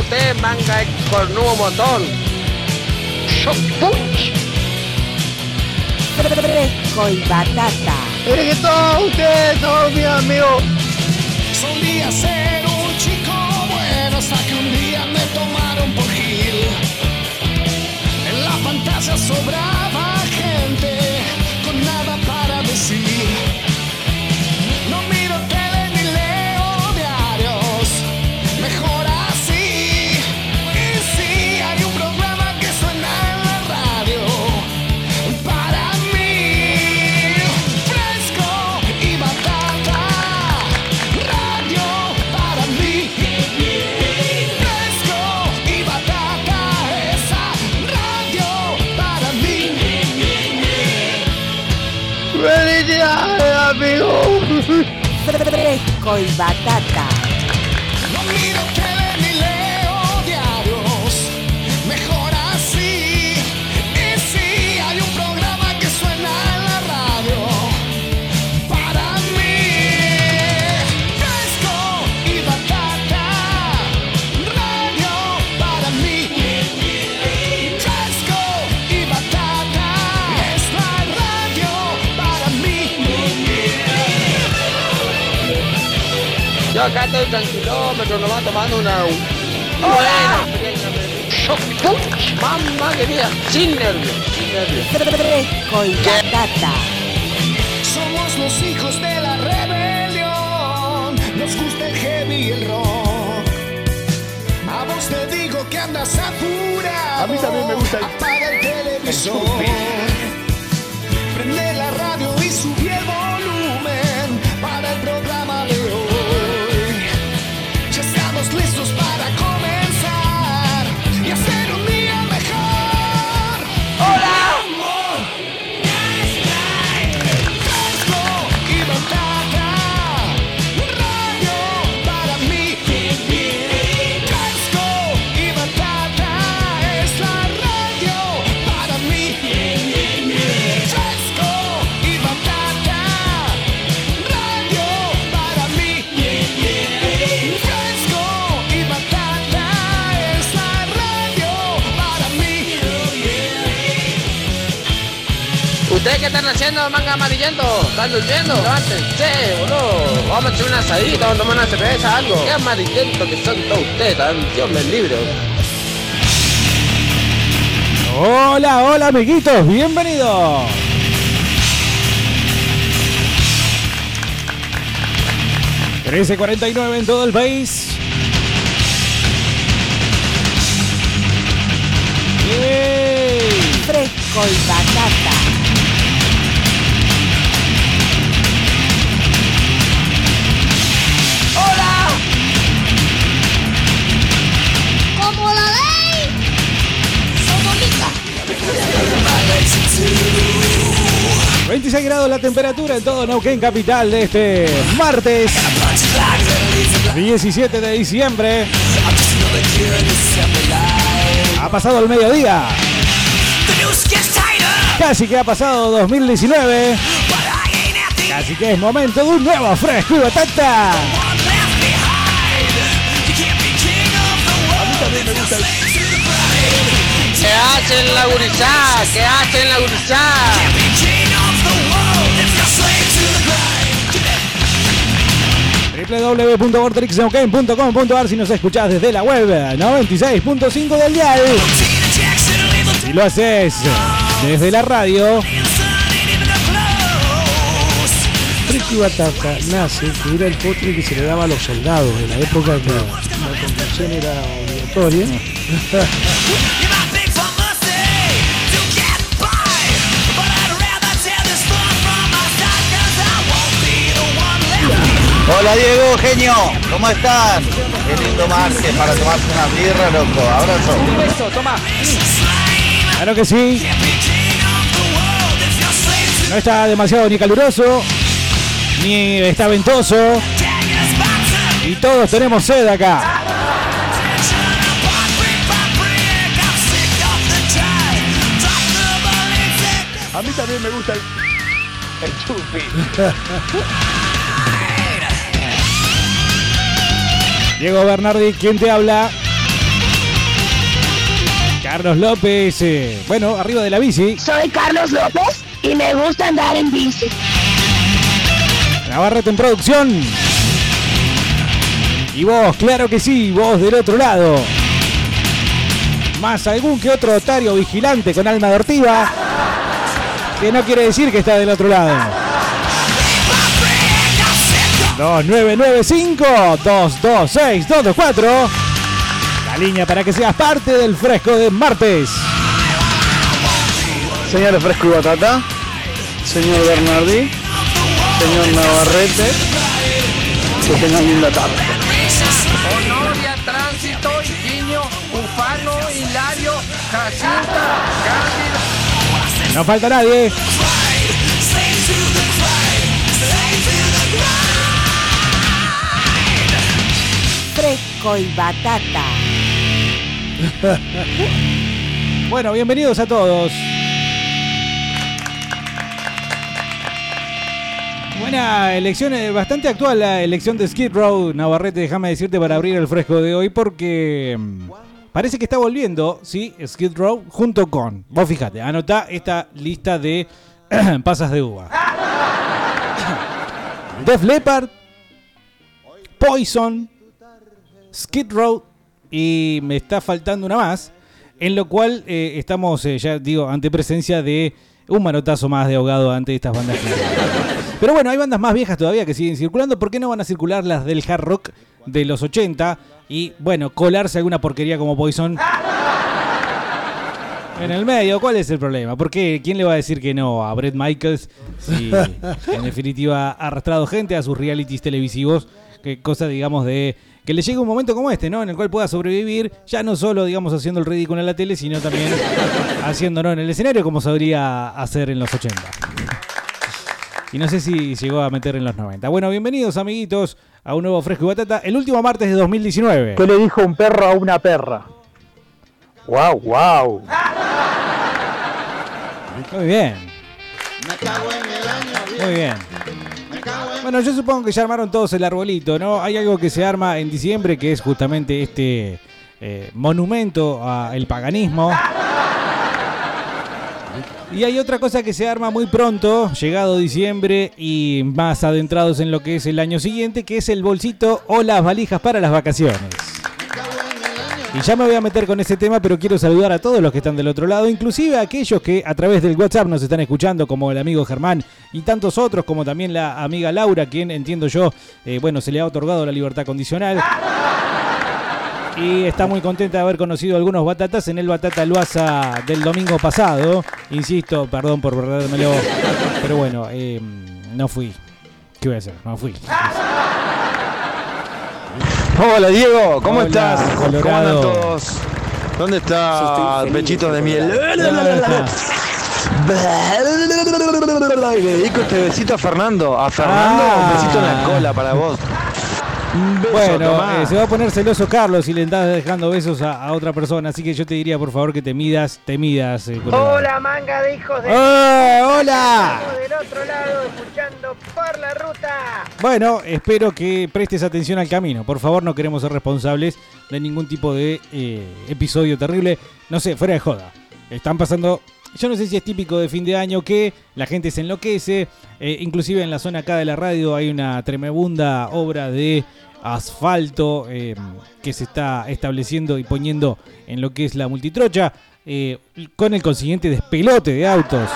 ustedes, manga de cornudo motón. Shock punch. Fresco y batata. Es que todos ustedes son mis amigos. Solía ser un chico bueno hasta que un día me tomaron por Gil. En la pantalla sobraba gente con nada para decir. Y batata. Yo acá estoy tranquilómetro, nomás tomando una. Buena. Shock punch. Mamma querida. Sin nervios, sin nervios. Fresco y batata. Somos los hijos de la rebelión. Nos gusta el heavy y el rock. A vos te digo que andas apurado. A mí también me gusta el- Apaga el televisor. ¿Ustedes qué están haciendo, manga amarillento? ¿Están durmiendo? Levántense, boludo. Vamos a echar una asadita, vamos a tomar una cerveza, algo. Qué amarillento que son todos ustedes, tan Dios me libre. Hola, hola amiguitos, bienvenidos. ...13.49 en todo el país. Fresco y batata. 26 grados la temperatura en todo Neuquén capital de este martes 17 de diciembre. Ha pasado el mediodía. Casi que ha pasado 2019. Casi que es momento de un nuevo fresco y batata. ¿Qué hacen la gurizada? ¿Qué hacen la gurizada? www.vortexneuquén.com.ar si nos escuchás desde la web 96.5 del dial. Si lo haces desde la radio, Fresco y batata nace que era el postre que se le daba a los soldados en la época que la conducción era obligatoria. Hola Diego, genio, ¿cómo estás? Qué lindo martes para tomarse una birra, loco. Abrazo. claro que sí. No está demasiado ni caluroso, ni está ventoso. Y todos tenemos sed acá. A mí también me gusta el, el chupi. Diego Bernardi, ¿quién te habla? Carlos López, eh, bueno, arriba de la bici. Soy Carlos López y me gusta andar en bici. Navarrete en producción. Y vos, claro que sí, vos del otro lado. Más algún que otro otario vigilante con alma adortiva. Que no quiere decir que está del otro lado. 2995-226-224. La línea para que seas parte del fresco de martes. Señor Fresco y Batata, señor Bernardí, señor Navarrete, que tengan linda tarde. Honoria, Tránsito, Higinio, Ufano, Hilario, Jacinta, Cándida. No falta nadie. Y batata. Bueno, bienvenidos a todos. Buena elección, eh, bastante actual la elección de Skid Row, Navarrete, déjame decirte para abrir el fresco de hoy porque mm, parece que está volviendo, sí, Skid Row junto con, vos fíjate, anotá esta lista de pasas de uva. Def Leppard, Poison, Skid Row y me está faltando una más, en lo cual eh, estamos, eh, ya digo, ante presencia de un manotazo más de ahogado ante estas bandas. Pero bueno, hay bandas más viejas todavía que siguen circulando. ¿Por qué no van a circular las del hard rock de los 80? Y bueno, colarse alguna porquería como Poison en el medio. ¿Cuál es el problema? ¿Por qué? ¿Quién le va a decir que no a Brett Michaels? Si en definitiva ha arrastrado gente a sus realities televisivos. Que cosa, digamos, de que le llegue un momento como este, ¿no? En el cual pueda sobrevivir, ya no solo, digamos, haciendo el ridículo en la tele, sino también haciéndolo en el escenario como sabría hacer en los 80. Y no sé si llegó a meter en los 90. Bueno, bienvenidos amiguitos a un nuevo Fresco y Batata, el último martes de 2019. ¿Qué le dijo un perro a una perra? ¡Wow, wow! Muy bien. Muy bien. Bueno, yo supongo que ya armaron todos el arbolito, ¿no? Hay algo que se arma en diciembre que es justamente este eh, monumento al paganismo. Y hay otra cosa que se arma muy pronto, llegado diciembre y más adentrados en lo que es el año siguiente, que es el bolsito o las valijas para las vacaciones. Y ya me voy a meter con ese tema, pero quiero saludar a todos los que están del otro lado, inclusive a aquellos que a través del WhatsApp nos están escuchando, como el amigo Germán y tantos otros, como también la amiga Laura, quien entiendo yo, eh, bueno, se le ha otorgado la libertad condicional. Y está muy contenta de haber conocido algunos batatas en el Batata Luasa del domingo pasado. Insisto, perdón por perdérmelo, pero bueno, eh, no fui. ¿Qué voy a hacer? No fui. Hola Diego, ¿cómo Hola, estás? ¿Cómo andan todos? ¿Dónde está Pechitos de miel? Y le dedico este besito a Fernando. A Fernando, Ah. un besito en la cola para vos. Beso, Bueno, eh, se va a poner celoso Carlos si le estás dejando besos a, a otra persona, así que yo te diría por favor que te midas, te midas. eh. Hola manga de hijos de... ¡Eh, ¡Hola! Estamos del otro lado escuchando por la ruta. Bueno, espero que prestes atención al camino. Por favor, no queremos ser responsables de ningún tipo de eh, episodio terrible. No sé, fuera de joda. Están pasando. Yo no sé si es típico de fin de año que la gente se enloquece. eh, inclusive en la zona acá de la radio hay una tremenda obra de asfalto eh, que se está estableciendo y poniendo en lo que es la multitrocha. eh, con el consiguiente despelote de autos.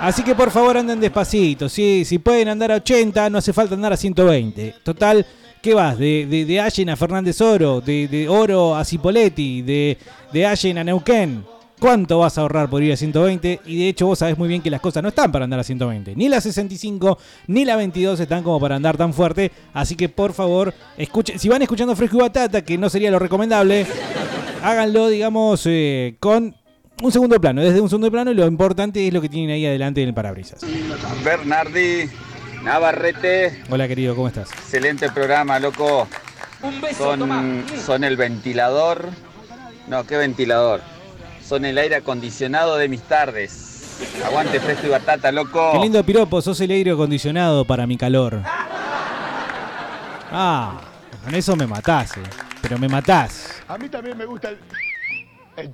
Así que por favor anden despacito. Si, si pueden andar a 80, no hace falta andar a 120. Total, ¿qué vas? De, de, de Allen a Fernández Oro, de, de Oro a Cipoletti, de, de Allen a Neuquén. ¿Cuánto vas a ahorrar por ir a 120? Y de hecho vos sabés muy bien que las cosas no están para andar a 120. Ni la 65 ni la 22 están como para andar tan fuerte. Así que por favor, escuchen. Si van escuchando Fresco y Batata, que no sería lo recomendable, háganlo, digamos, eh, con un segundo plano. Desde un segundo plano y lo importante es lo que tienen ahí adelante en el parabrisas. Bernardi, Navarrete, Hola querido, ¿cómo estás? excelente programa, loco. Son, son el ventilador. No, ¿qué ventilador? Son el aire acondicionado de mis tardes. Aguante fresco y batata, loco. Qué lindo piropo, sos el aire acondicionado para mi calor. Ah, con eso me matás, eh. Pero me matás. A mí también me gusta el...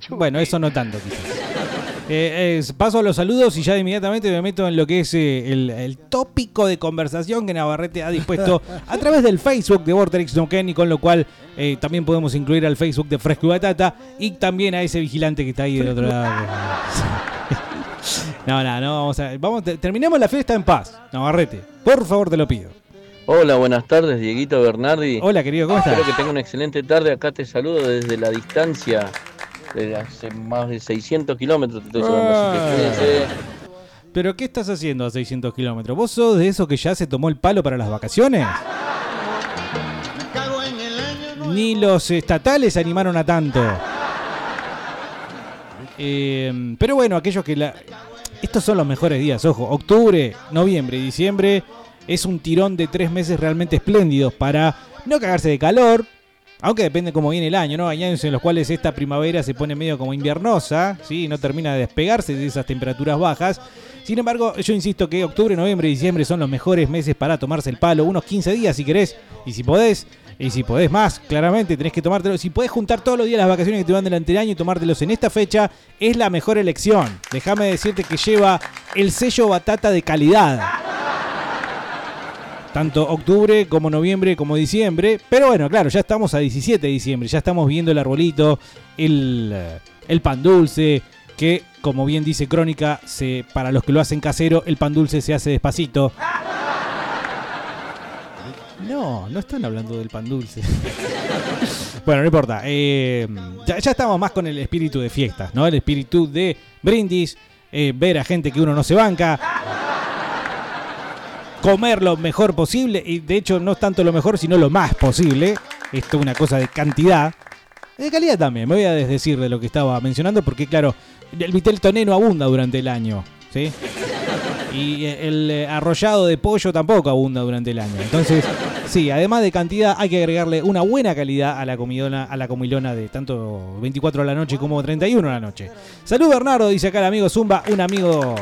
Bueno, eso no tanto quizás. Eh, es- paso a los saludos y ya de inmediatamente me meto en lo que es eh, el, el tópico de conversación que Navarrete ha dispuesto a través del Facebook de Vortex No Ken y con lo cual eh, también podemos incluir al Facebook de Fresco y Batata y también a ese vigilante que está ahí del otro lado. No, no, no, vamos a, vamos, te- terminemos la fiesta en paz, Navarrete. Por favor, te lo pido. Hola, buenas tardes, Dieguito Bernardi. Hola, querido, ¿cómo estás? Espero que tenga una excelente tarde. Acá te saludo desde la distancia de hace más de 600 kilómetros. Te estoy cuídense. ¿Pero qué estás haciendo a 600 kilómetros? ¿Vos sos de esos que ya se tomó el palo para las vacaciones? Ni los estatales se animaron a tanto. Eh, pero bueno, aquellos que la... Estos son los mejores días, ojo. Octubre, noviembre y diciembre es un tirón de tres meses realmente espléndidos para no cagarse de calor, aunque depende cómo viene el año, ¿no? Hay años en los cuales esta primavera se pone medio como inviernosa, ¿sí? No termina de despegarse de esas temperaturas bajas. Sin embargo, yo insisto que octubre, noviembre y diciembre son los mejores meses para tomarse el palo. Unos 15 días si querés, y si podés, y si podés más, claramente tenés que tomártelo. Si podés juntar todos los días las vacaciones que te van delante del año y tomártelos en esta fecha, es la mejor elección. Déjame decirte que lleva el sello batata de calidad tanto octubre como noviembre como diciembre. Pero bueno, claro, ya estamos a 17 de diciembre, ya estamos viendo el arbolito, el, el pan dulce, que como bien dice Crónica, se, para los que lo hacen casero, el pan dulce se hace despacito. No, no están hablando del pan dulce. bueno, no importa. eh, ya, ya estamos más con el espíritu de fiestas, ¿no? El espíritu de brindis, eh, ver a gente que uno no se banca comer lo mejor posible y de hecho no es tanto lo mejor sino lo más posible. Esto es una cosa de cantidad. De calidad también, me voy a desdecir de lo que estaba mencionando porque claro, el vitel toné no abunda durante el año, ¿sí? Y el eh, arrollado de pollo tampoco abunda durante el año. Entonces, sí, además de cantidad hay que agregarle una buena calidad a la comidona, a la comilona de tanto 24 a la noche como 31 a la noche. Salud Bernardo, dice acá el amigo Zumba, un amigo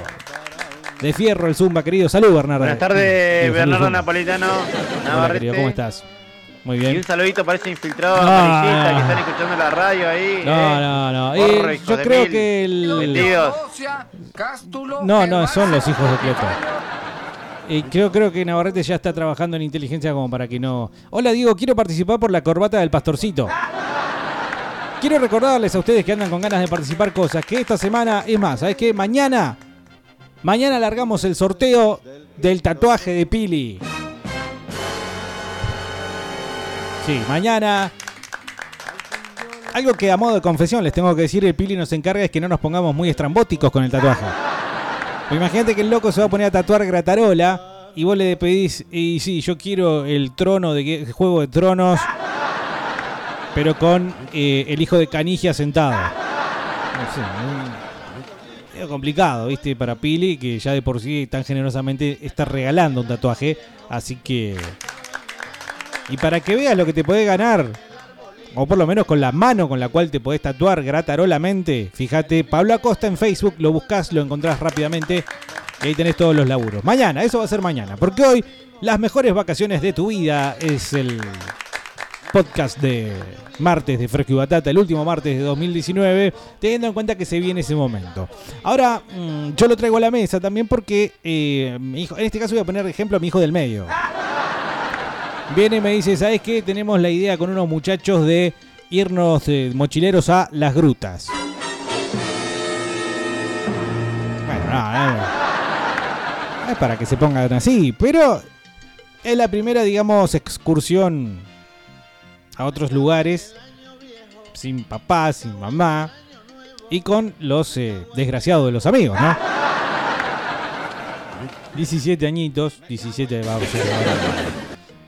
de fierro el Zumba, querido. Salud Bernardo. Buenas tardes, Bernardo. Napolitano, Hola, Navarrete. querido, ¿cómo estás? Muy Y bien. un saludito para ese infiltrado Ah. que están escuchando la radio ahí. No, eh. no, no. Porro, Eh, yo creo mil. que el. No, no, son los hijos de Cleto. Eh, creo, creo que Navarrete ya está trabajando en inteligencia como para que no. Hola Diego, quiero participar por la corbata del pastorcito. Quiero recordarles a ustedes que andan con ganas de participar cosas, que esta semana, es más, ¿sabes qué? Mañana, mañana largamos el sorteo del tatuaje de Pili. Sí, mañana. Algo que a modo de confesión les tengo que decir, el Pili nos encarga es que no nos pongamos muy estrambóticos con el tatuaje. Imagínate que el loco se va a poner a tatuar Gratarola y vos le pedís, y sí, yo quiero el trono de Juego de Tronos, pero con eh, el hijo de Canigia sentado. No sé, medio complicado, ¿viste? Para Pili, que ya de por sí tan generosamente está regalando un tatuaje, así que... Y para que veas lo que te podés ganar, o por lo menos con la mano con la cual te podés tatuar gratarolamente, fíjate, Pablo Acosta en Facebook, lo buscas, lo encontrás rápidamente y ahí tenés todos los laburos. Mañana, eso va a ser mañana, porque hoy las mejores vacaciones de tu vida es el podcast de martes de Fresco y Batata, el último martes de 2019, teniendo en cuenta que se viene ese momento. Ahora, mm, yo lo traigo a la mesa también porque eh, mi hijo, en este caso voy a poner ejemplo a mi hijo del medio. Viene y me dice, ¿sabes qué? Tenemos la idea con unos muchachos de irnos eh, mochileros a las grutas. Bueno, no, no, no es para que se pongan así, pero es la primera, digamos, excursión a otros lugares, sin papá, sin mamá, y con los eh, desgraciados de los amigos, ¿no? 17 añitos, 17 va a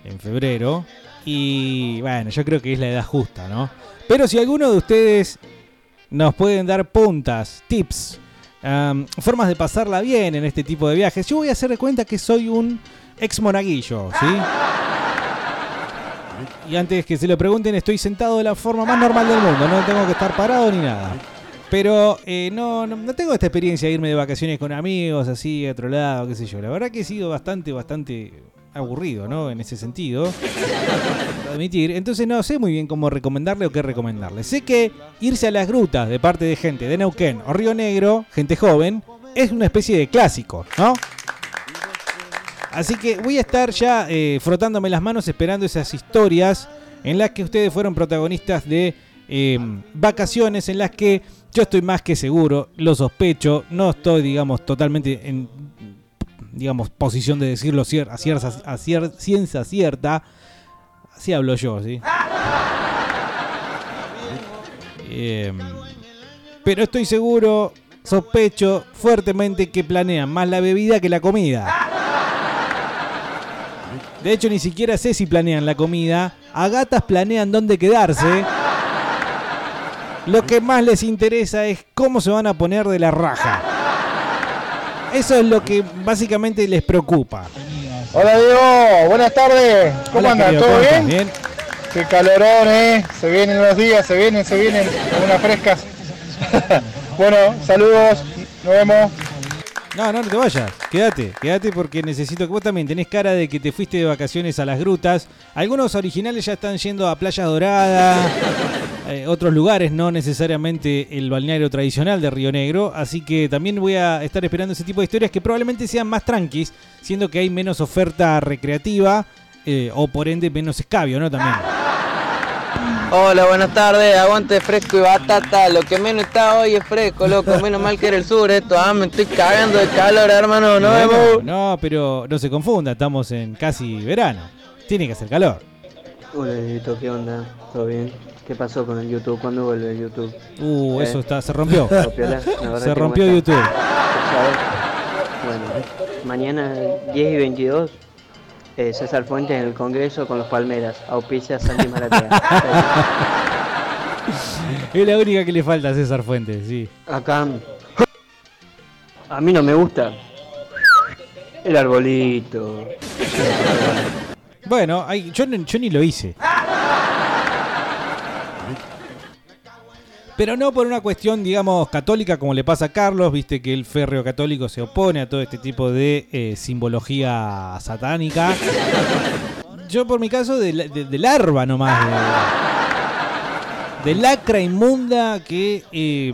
en febrero. Y bueno, yo creo que es la edad justa, ¿no? Pero si alguno de ustedes nos pueden dar puntas, tips, am, formas de pasarla bien en este tipo de viajes, yo voy a hacer de cuenta que soy un ex monaguillo, ¿sí? Y antes que se lo pregunten, estoy sentado de la forma más normal del mundo, no tengo que estar parado ni nada. Pero eh, no, no, no tengo esta experiencia de irme de vacaciones con amigos, así, a otro lado, qué sé yo. La verdad que he sido bastante, bastante aburrido, ¿no? En ese sentido. Admitir. Entonces no sé muy bien cómo recomendarle o qué recomendarle. Sé que irse a las grutas de parte de gente de Neuquén o Río Negro, gente joven, es una especie de clásico, ¿no? Así que voy a estar ya eh, frotándome las manos esperando esas historias en las que ustedes fueron protagonistas de eh, vacaciones en las que yo estoy más que seguro, lo sospecho, no estoy, digamos, totalmente en, digamos, posición de decirlo cier- a, a ciencia cierta. Así hablo yo, ¿sí? Em, pero estoy seguro, sospecho fuertemente que planean más la bebida que la comida. De hecho, ni siquiera sé si planean la comida. A gatas planean dónde quedarse. Lo que más les interesa es cómo se van a poner de la raja. Eso es lo que básicamente les preocupa. Hola Diego, buenas tardes. ¿Cómo Hola, andan? querido, ¿Todo ¿cómo bien? Bien. Qué calorón, eh. Se vienen los días, se vienen, se vienen. Unas frescas. bueno, saludos. Nos vemos. No, no, no te vayas. Quédate, quédate porque necesito que vos también tenés cara de que te fuiste de vacaciones a las grutas. Algunos originales ya están yendo a Playa Dorada, eh, otros lugares, no necesariamente el balneario tradicional de Río Negro. Así que también voy a estar esperando ese tipo de historias que probablemente sean más tranquis, siendo que hay menos oferta recreativa eh, o por ende menos escabio, ¿no? También. Hola, buenas tardes, aguante fresco y batata. Lo que menos está hoy es fresco, loco. Menos mal que era el sur esto. Ah, me estoy cagando de calor, hermano. No Bueno, no, pero no se confunda, estamos en casi verano. Tiene que hacer calor. Hola, Dieguito, ¿qué onda? ¿Todo bien? ¿Qué pasó con el YouTube? ¿Cuándo vuelve el YouTube? Uh, ¿Eh? eso está, se rompió. Se rompió. YouTube. Bueno, mañana 10 y 22, eh, César Fuentes en el Congreso con los Palmeras. Auspicia Santi Maratea. Es la única que le falta a César Fuentes, sí. Acá. A mí no me gusta. El arbolito. Bueno, ay, yo, yo ni lo hice. Pero no por una cuestión, digamos, católica como le pasa a Carlos, viste que el férreo católico se opone a todo este tipo de eh, simbología satánica. Yo por mi caso de, de- de larva nomás, de, de lacra inmunda que eh,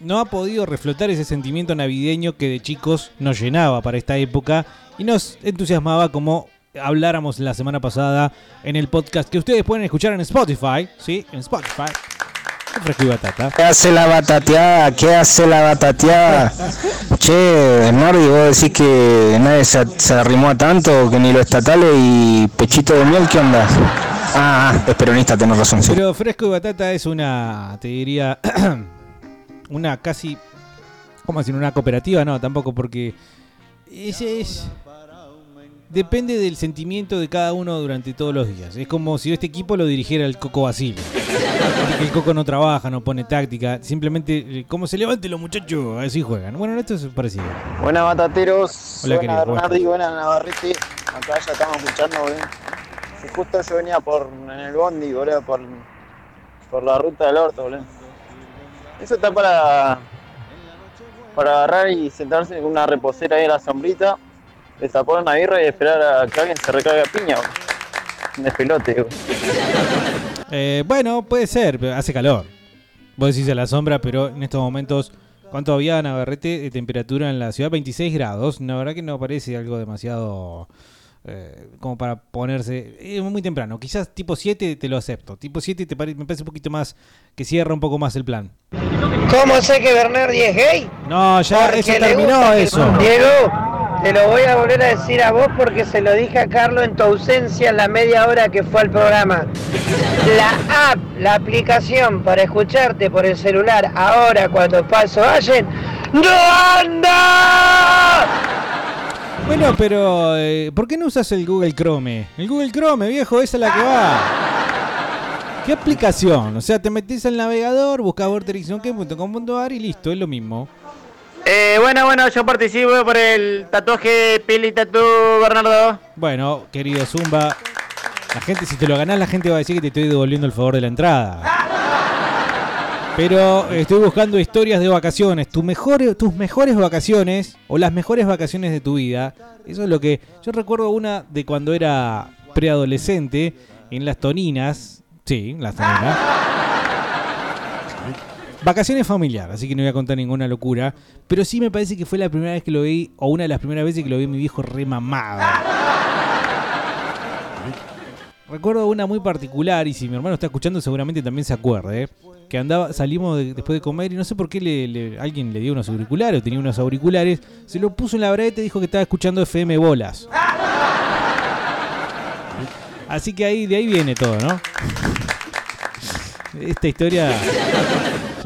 no ha podido reflotar ese sentimiento navideño que de chicos nos llenaba para esta época y nos entusiasmaba como habláramos la semana pasada en el podcast que ustedes pueden escuchar en Spotify, ¿sí? En Spotify. Batata. ¿Qué hace la batateada? ¿Qué hace la batateada? Che, Bernardi, vos decís que nadie se, se arrimó a tanto, que ni los estatales y pechito de miel, ¿qué onda? Ah, ah, es peronista, tenés razón, sí. Pero Fresco y Batata es una, te diría, una casi, ¿cómo decir? Una cooperativa, no, tampoco, porque es, es- depende del sentimiento de cada uno durante todos los días. Es como si este equipo lo dirigiera el Coco Basile. Que el Coco no trabaja, no pone táctica, simplemente eh, como se levanten los muchachos, así juegan. Bueno, esto es parecido. Buenas batateros, Hola, buenas querido, ¿cómo Bernardi, buenas Navarrete. Acá ya estamos escuchando. Y justo yo venía por en el bondi, boludo, por, por la ruta del orto, boludo. Eso está para para agarrar y sentarse en una reposera ahí en la sombrita, destapar una birra y esperar a que alguien se recargue a piña, boludo. Un despelote, boludo. Eh, bueno, puede ser, pero hace calor. Vos decís a la sombra, pero en estos momentos, ¿cuánto había Navarrete de temperatura en la ciudad? 26 grados. La verdad que no parece algo demasiado eh, como para ponerse. Es muy temprano. Quizás tipo 7 te lo acepto. Tipo 7 te pare- me parece un poquito más que cierra un poco más el plan. ¿Cómo sé que Bernardi es gay? No, ya Porque eso terminó eso. Diego, te lo voy a volver a decir a vos porque se lo dije a Carlos en tu ausencia en la media hora que fue al programa. La app, la aplicación para escucharte por el celular ahora cuando paso Allen, ¡no anda! Bueno, pero eh, ¿por qué no usas el Google Chrome? El Google Chrome, viejo, esa es la que va. ¿Qué aplicación? O sea, te metes al navegador, buscas vorterix.com.ar y listo, es lo mismo. Eh, bueno, bueno, yo participo por el tatuaje Pili Tatu Bernardo. Bueno, querido Zumba, la gente, si te lo ganás, la gente va a decir que te estoy devolviendo el favor de la entrada. Pero estoy buscando historias de vacaciones. Tus mejores, tus mejores vacaciones o las mejores vacaciones de tu vida. Eso es lo que. Yo recuerdo una de cuando era preadolescente en las Toninas. Sí, las Toninas. Vacaciones familiar, así que no voy a contar ninguna locura. Pero sí me parece que fue la primera vez que lo vi, o una de las primeras veces que lo vi mi viejo remamado. Recuerdo una muy particular, y si mi hermano está escuchando, seguramente también se acuerde. ¿eh? Que andaba, salimos de- después de comer y no sé por qué alguien le dio unos auriculares tenía unos auriculares. Se lo puso en la breta y dijo que estaba escuchando FM Bolas. Así que ahí, de ahí viene todo, ¿no? Esta historia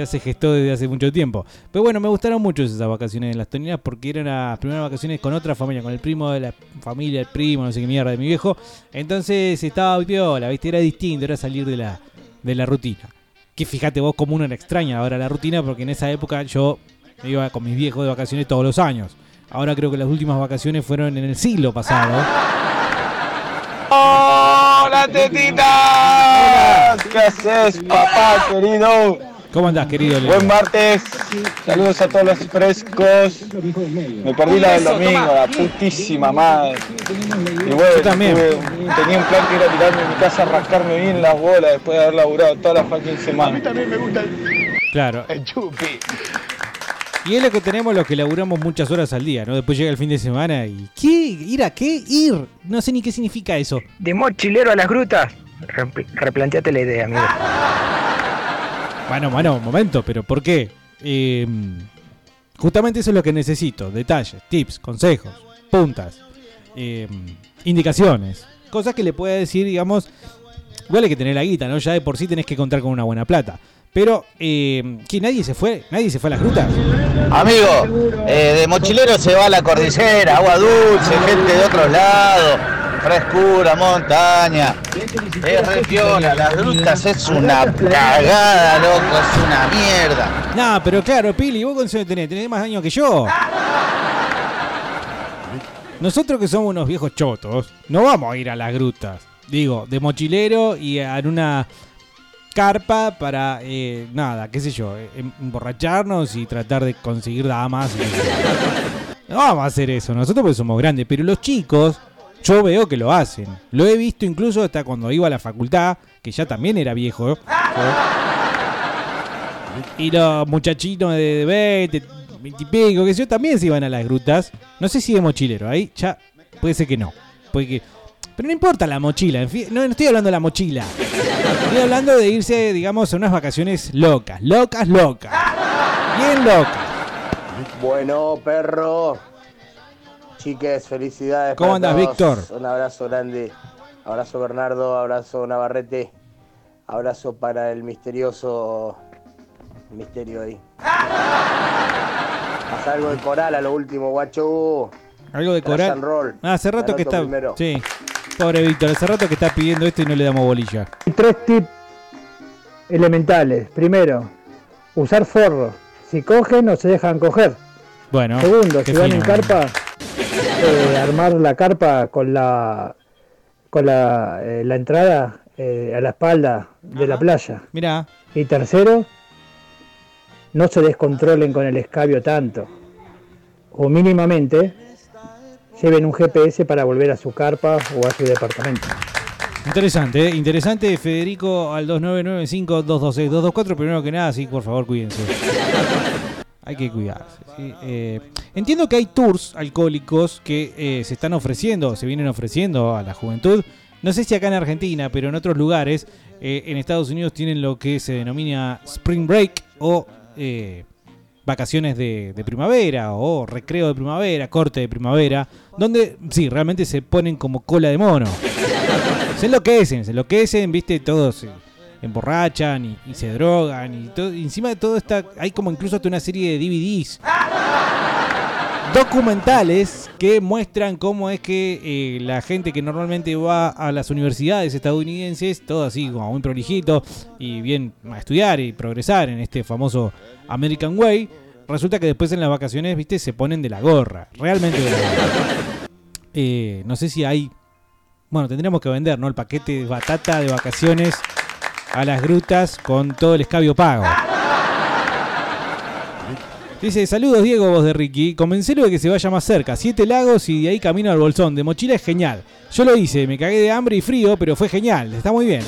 ya se gestó desde hace mucho tiempo. Pero bueno, me gustaron mucho esas vacaciones en las Toninas porque eran las primeras vacaciones con otra familia, con el primo de la familia, el primo, no sé qué mierda de mi viejo. Entonces estaba piola, ¿viste? Era distinto, era salir de la, de la rutina. Que fíjate vos como uno era extraña ahora la rutina porque en esa época yo me iba con mis viejos de vacaciones todos los años. Ahora creo que las últimas vacaciones fueron en el siglo pasado. ¡Hola, tetita! ¿Qué haces, papá querido? ¿Cómo andás, querido? Leo? Buen martes. Saludos a todos los frescos. Me perdí la del domingo, la putísima madre. Y bueno, Yo también. tuve- tenía un plan que era tirarme en mi casa a rascarme bien las bolas después de haber laburado toda la fucking semana. A mí también me gusta el, Claro. chupi. Y es lo que tenemos los que laburamos muchas horas al día, ¿no? Después llega el fin de semana y. ¿Qué? ¿Ir a qué? Ir. No sé ni qué significa eso. De mochilero a las grutas. Repl- replanteate la idea, amigo. Bueno, bueno, un momento, pero ¿por qué? Eh, justamente eso es lo que necesito. Detalles, tips, consejos, puntas, eh, indicaciones. Cosas que le pueda decir, digamos. Igual hay que tener la guita, ¿no? Ya de por sí tenés que contar con una buena plata. Pero, eh, ¿que nadie se fue? ¿Nadie se fue a las grutas? Amigo, eh, de mochilero se va a la cordillera, agua dulce, gente de otros lados, frescura, montaña. Es re piola, las grutas es una cagada, loco, es una mierda. No, pero claro, Pili, ¿vos años tenés? Tenés más años que yo. Nosotros que somos unos viejos chotos, no vamos a ir a las grutas. Digo, de mochilero y a una carpa para, eh, nada, qué sé yo, eh, em- emborracharnos y tratar de conseguir damas. y- No vamos a hacer eso, nosotros porque somos grandes, pero los chicos, yo veo que lo hacen. Lo he visto incluso hasta cuando iba a la facultad, que ya también era viejo. Y los muchachitos de 20, 20 y pico, que yo también se iban a las grutas. No sé si de mochilero, ahí ya puede ser que no. Puede que- Pero no importa la mochila, no, no estoy hablando de la mochila. Estoy hablando de irse, digamos, a unas vacaciones locas, locas, locas. Bien locas. Bueno, perro. Chiques, felicidades. ¿Cómo andas. Víctor? Un abrazo grande. Abrazo Bernardo, abrazo Navarrete. Abrazo para el misterioso misterio ahí. Haz algo de coral a lo último, guacho. Algo de coral. roll. Ah, hace rato que está. primero. Sí. Pobre Víctor, hace rato que está pidiendo esto y no le damos bolilla. Tres tips elementales. Primero, usar forro. Si cogen o se dejan coger. Bueno. Segundo, si van en carpa, eh, armar la carpa con la con la, eh, la entrada eh, a la espalda de la playa. Mirá. Y tercero, no se descontrolen con el escabio tanto. O mínimamente lleven un GPS para volver a su carpa o a su departamento. Interesante, ¿eh? interesante. Federico al 2995-226-224. Primero que nada, sí, por favor, cuídense. Que cuidarse. Eh, entiendo que hay tours alcohólicos que eh, se están ofreciendo, se vienen ofreciendo a la juventud. No sé si acá en Argentina, pero en otros lugares, eh, en Estados Unidos tienen lo que se denomina Spring Break o vacaciones de, de primavera o recreo de primavera, corte de primavera, donde sí, realmente se ponen como cola de mono. Se enloquecen, se enloquecen, viste, todos emborrachan y, se drogan y todo. encima de todo está, hay como incluso hasta una serie de DVDs documentales que muestran cómo es que eh, la gente que normalmente va a las universidades estadounidenses, todo así como muy prolijito y bien a estudiar y progresar en este famoso American Way, resulta que después en las vacaciones, viste, se ponen de la gorra, realmente de la gorra. Eh, no sé si hay, bueno, tendríamos que vender, ¿no? El paquete de batata de vacaciones a las grutas con todo el escabio pago. Dice, saludos Diego, vos de Ricky. Convencelo de que se vaya más cerca. Siete lagos y de ahí camino al bolsón. De mochila es genial. Yo lo hice, me cagué de hambre y frío, pero fue genial. Está muy bien.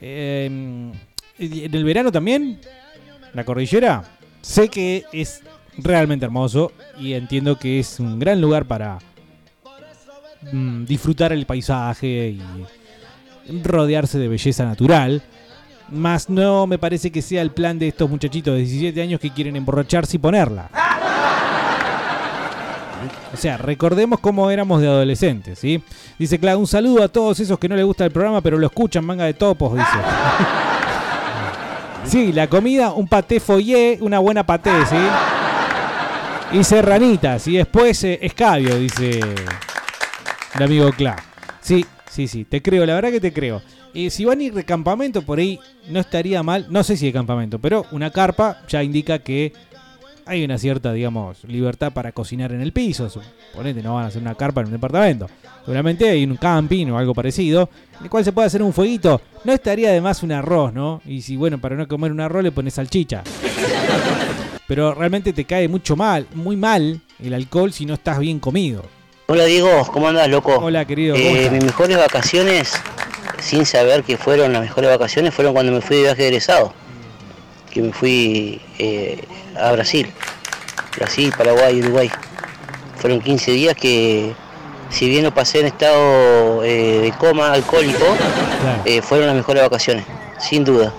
Eh, en el verano también, la cordillera, sé que es realmente hermoso y entiendo que es un gran lugar para mm, disfrutar el paisaje y rodearse de belleza natural. Más no me parece que sea el plan de estos muchachitos de 17 años que quieren emborracharse y ponerla. O sea, recordemos cómo éramos de adolescentes, ¿sí? Dice Clau, un saludo a todos esos que no les gusta el programa, pero lo escuchan, manga de topos, dice. Sí, la comida, un paté foyer, una buena paté, ¿sí? Y serranitas, y después eh, escabio, dice el amigo Cla. Sí, sí, sí, te creo, la verdad que te creo. Si van a ir de campamento, por ahí no estaría mal, no sé si de campamento, pero una carpa ya indica que hay una cierta, digamos, libertad para cocinar en el piso. Suponete, no van a hacer una carpa en un departamento. Seguramente hay un camping o algo parecido, en el cual se puede hacer un fueguito. No estaría de más un arroz, ¿no? Y si, bueno, para no comer un arroz le pones salchicha. Pero realmente te cae mucho mal, muy mal el alcohol si no estás bien comido. Hola Diego, ¿cómo andas, loco? Hola, querido. ¿cómo Eh, mis mejores vacaciones, sin saber que fueron las mejores vacaciones, fueron cuando me fui de viaje de egresado. Que me fui eh, a Brasil. Brasil, Paraguay, Uruguay. Fueron 15 días que, si bien lo pasé en estado eh, de coma alcohólico, fueron las mejores vacaciones, sin duda.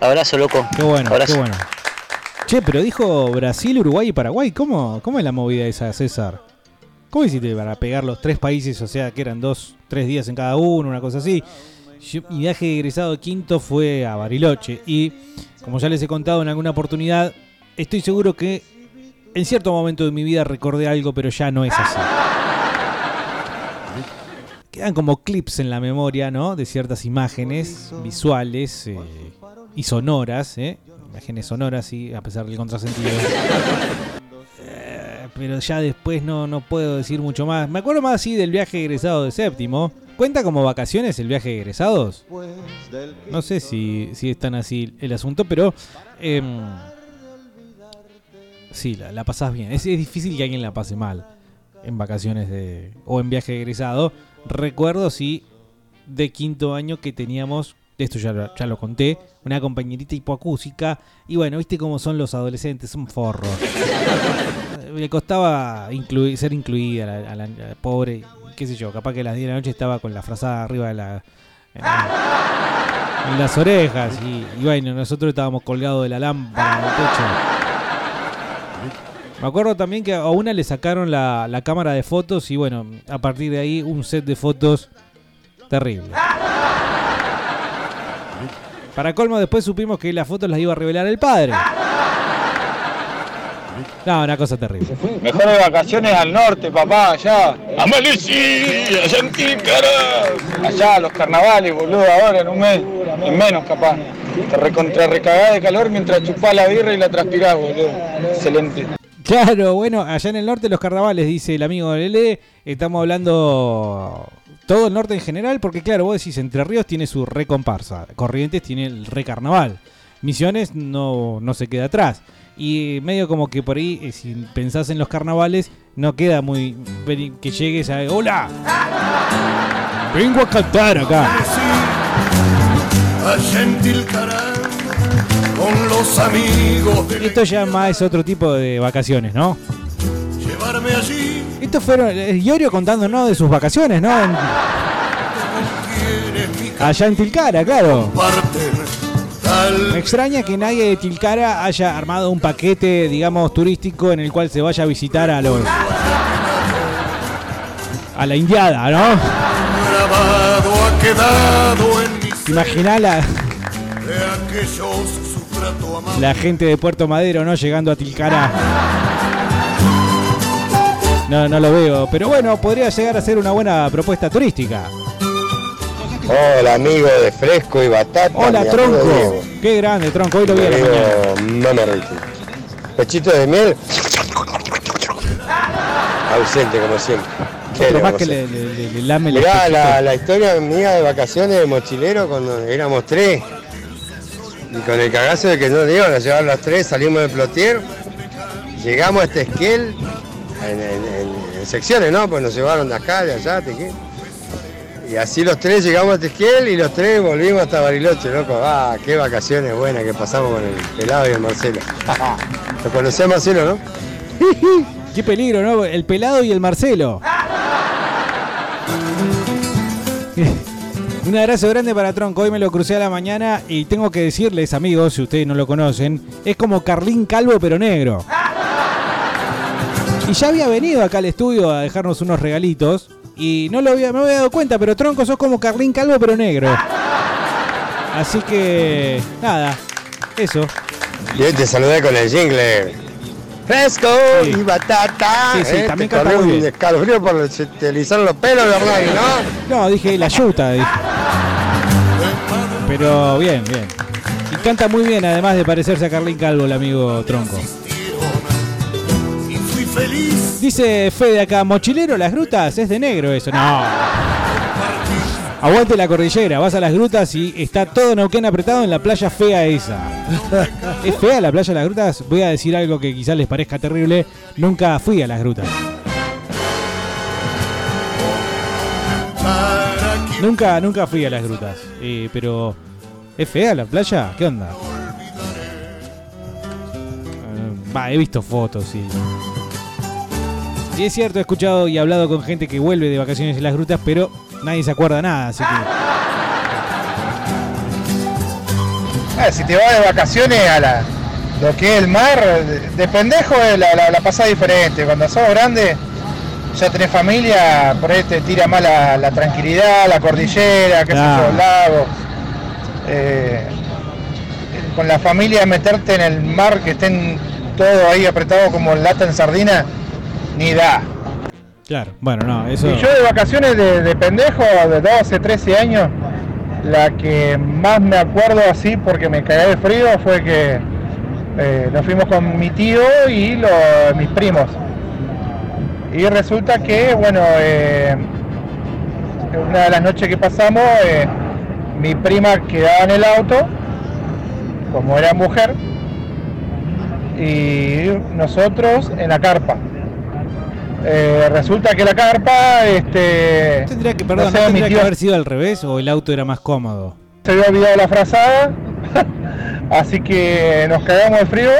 Abrazo, loco. Qué bueno, Abrazo. qué bueno. Che, pero dijo Brasil, Uruguay y Paraguay. ¿Cómo, ¿Cómo es la movida esa, César? ¿Cómo hiciste para pegar los tres países? O sea, que eran dos, tres días en cada uno, una cosa así. Mi viaje de egresado quinto fue a Bariloche. Y como ya les he contado en alguna oportunidad, estoy seguro que en cierto momento de mi vida recordé algo, pero ya no es así. Quedan como clips en la memoria, ¿no? De ciertas imágenes visuales eh, y sonoras, ¿eh? Imágenes sonoras, sí, a pesar del contrasentido. Pero ya después no, no puedo decir mucho más. Me acuerdo más así del viaje egresado de séptimo. ¿Cuenta como vacaciones el viaje de egresados? No sé si, si es tan así el asunto, pero... em, sí, la, la pasás bien. Es, es difícil que alguien la pase mal en vacaciones de o en viaje egresado. Recuerdo, sí, de quinto año que teníamos, esto ya, ya lo conté, una compañerita hipoacúsica. Y bueno, viste cómo son los adolescentes, son forros. Le costaba incluir, ser incluida a la, pobre, qué sé yo, capaz que a las 10 de la noche estaba con la frazada arriba de la... En, las orejas y, bueno, nosotros estábamos colgados de la lámpara del techo. Me acuerdo también que a una le sacaron la cámara de fotos y bueno, a partir de ahí un set de fotos terrible. Para colmo después supimos que las fotos las iba a revelar el padre. No, una cosa terrible. Mejores vacaciones al norte, papá, allá. Amanecí, allá en Tilcara. Allá, los carnavales, boludo, ahora en un mes, en menos capaz. Te recontra recagás de calor mientras chupás la birra y la transpirás, boludo. Excelente. Claro, bueno, allá en el norte los carnavales, dice el amigo Lele, estamos hablando todo el norte en general, porque claro, vos decís, Entre Ríos tiene su recomparsa, Corrientes tiene el recarnaval, Misiones no, no se queda atrás. Y medio como que por ahí, eh, si pensás en los carnavales, no queda muy... que llegues a... ¡Hola! Vengo a cantar acá. Con los amigos Esto ya más es otro tipo de vacaciones, ¿no? llevarme allí. Estos fueron eh, Iorio contándonos de sus vacaciones, ¿no? En- allá en Tilcara, claro. Me extraña que nadie de Tilcara haya armado un paquete, digamos, turístico en el cual se vaya a visitar a los. a la indiada, ¿no? Grabado ha quedado en mi ¿Te imaginás la, la gente de Puerto Madero, ¿no? Llegando a Tilcara. No, no lo veo. Pero bueno, podría llegar a ser una buena propuesta turística. Hola amigo de Fresco y Batata. Hola, Tronco. Diego. Qué grande, Tronco. Hoy lo vi Mi a la amigo mañana. Mama Ricky. Pechito de miel. Ausente como siempre. ¿Qué Otro le más que le, le- lame Mirá la, historia mía de vacaciones de mochilero cuando éramos tres. Y con el cagazo de que no le iban a llevar los tres, salimos del plotier, llegamos a este esquel en, en- en secciones, ¿no? Pues nos llevaron de acá, de allá, Tequel. Y así los tres llegamos a Tequel y los tres volvimos hasta Bariloche, loco. Ah, qué vacaciones buenas que pasamos con el pelado y el Marcelo. Lo conocés Marcelo, ¿no? Qué peligro, ¿no? El pelado y el Marcelo. Un abrazo grande para Tronco. Hoy me lo crucé a la mañana y tengo que decirles, amigos, si ustedes no lo conocen, es como Carlín Calvo pero negro. Y ya había venido acá al estudio a dejarnos unos regalitos y no lo había, me había dado cuenta, pero Tronco sos como Carlín Calvo pero negro. Así que, nada, eso. Y hoy te saludé con el jingle. Fresco y batata. Sí, sí, ¿eh? también canta muy bien. escalofrío por los pelos, ¿verdad? ¿No? No, dije la yuta, dije. Pero bien, bien. Y canta muy bien, además de parecerse a Carlín Calvo, el amigo Tronco. Dice Fede acá, mochilero, las grutas, es de negro eso. No. Aguante la cordillera, vas a las grutas y está todo Neuquén apretado en la playa fea esa. ¿Es fea la playa de las grutas? Voy a decir algo que quizás les parezca terrible. Nunca fui a las grutas. Nunca, nunca fui a las grutas. Eh, pero. ¿Es fea la playa? ¿Qué onda? Eh, Va, he visto fotos y. Y es cierto, he escuchado y hablado con gente que vuelve de vacaciones en las grutas, pero nadie se acuerda nada, así que. Ah, si te vas de vacaciones a la, lo que es el mar, de, de pendejo eh, la, la, diferente. Cuando sos grande, ya tenés familia, por ahí te tira más la, la tranquilidad, la cordillera, qué sé Claro. yo, lagos. Eh, con la familia meterte en el mar, que estén todo ahí apretado como lata en sardina, ni da. Claro, bueno, no, eso. Y yo de vacaciones de, de pendejo, de 12, 13 años, la que más me acuerdo así porque me cagué de frío fue que eh, nos fuimos con mi tío y lo- mis primos. Y resulta que, bueno, eh, una de las noches que pasamos, eh, mi prima quedaba en el auto, como era mujer, y nosotros en la carpa. Eh, resulta que la carpa, este, Tendría que, perdón, no sé, ¿no mi tendría que tío haber sido al revés o el auto era más cómodo? se había olvidado la frazada, así que nos cagamos de frío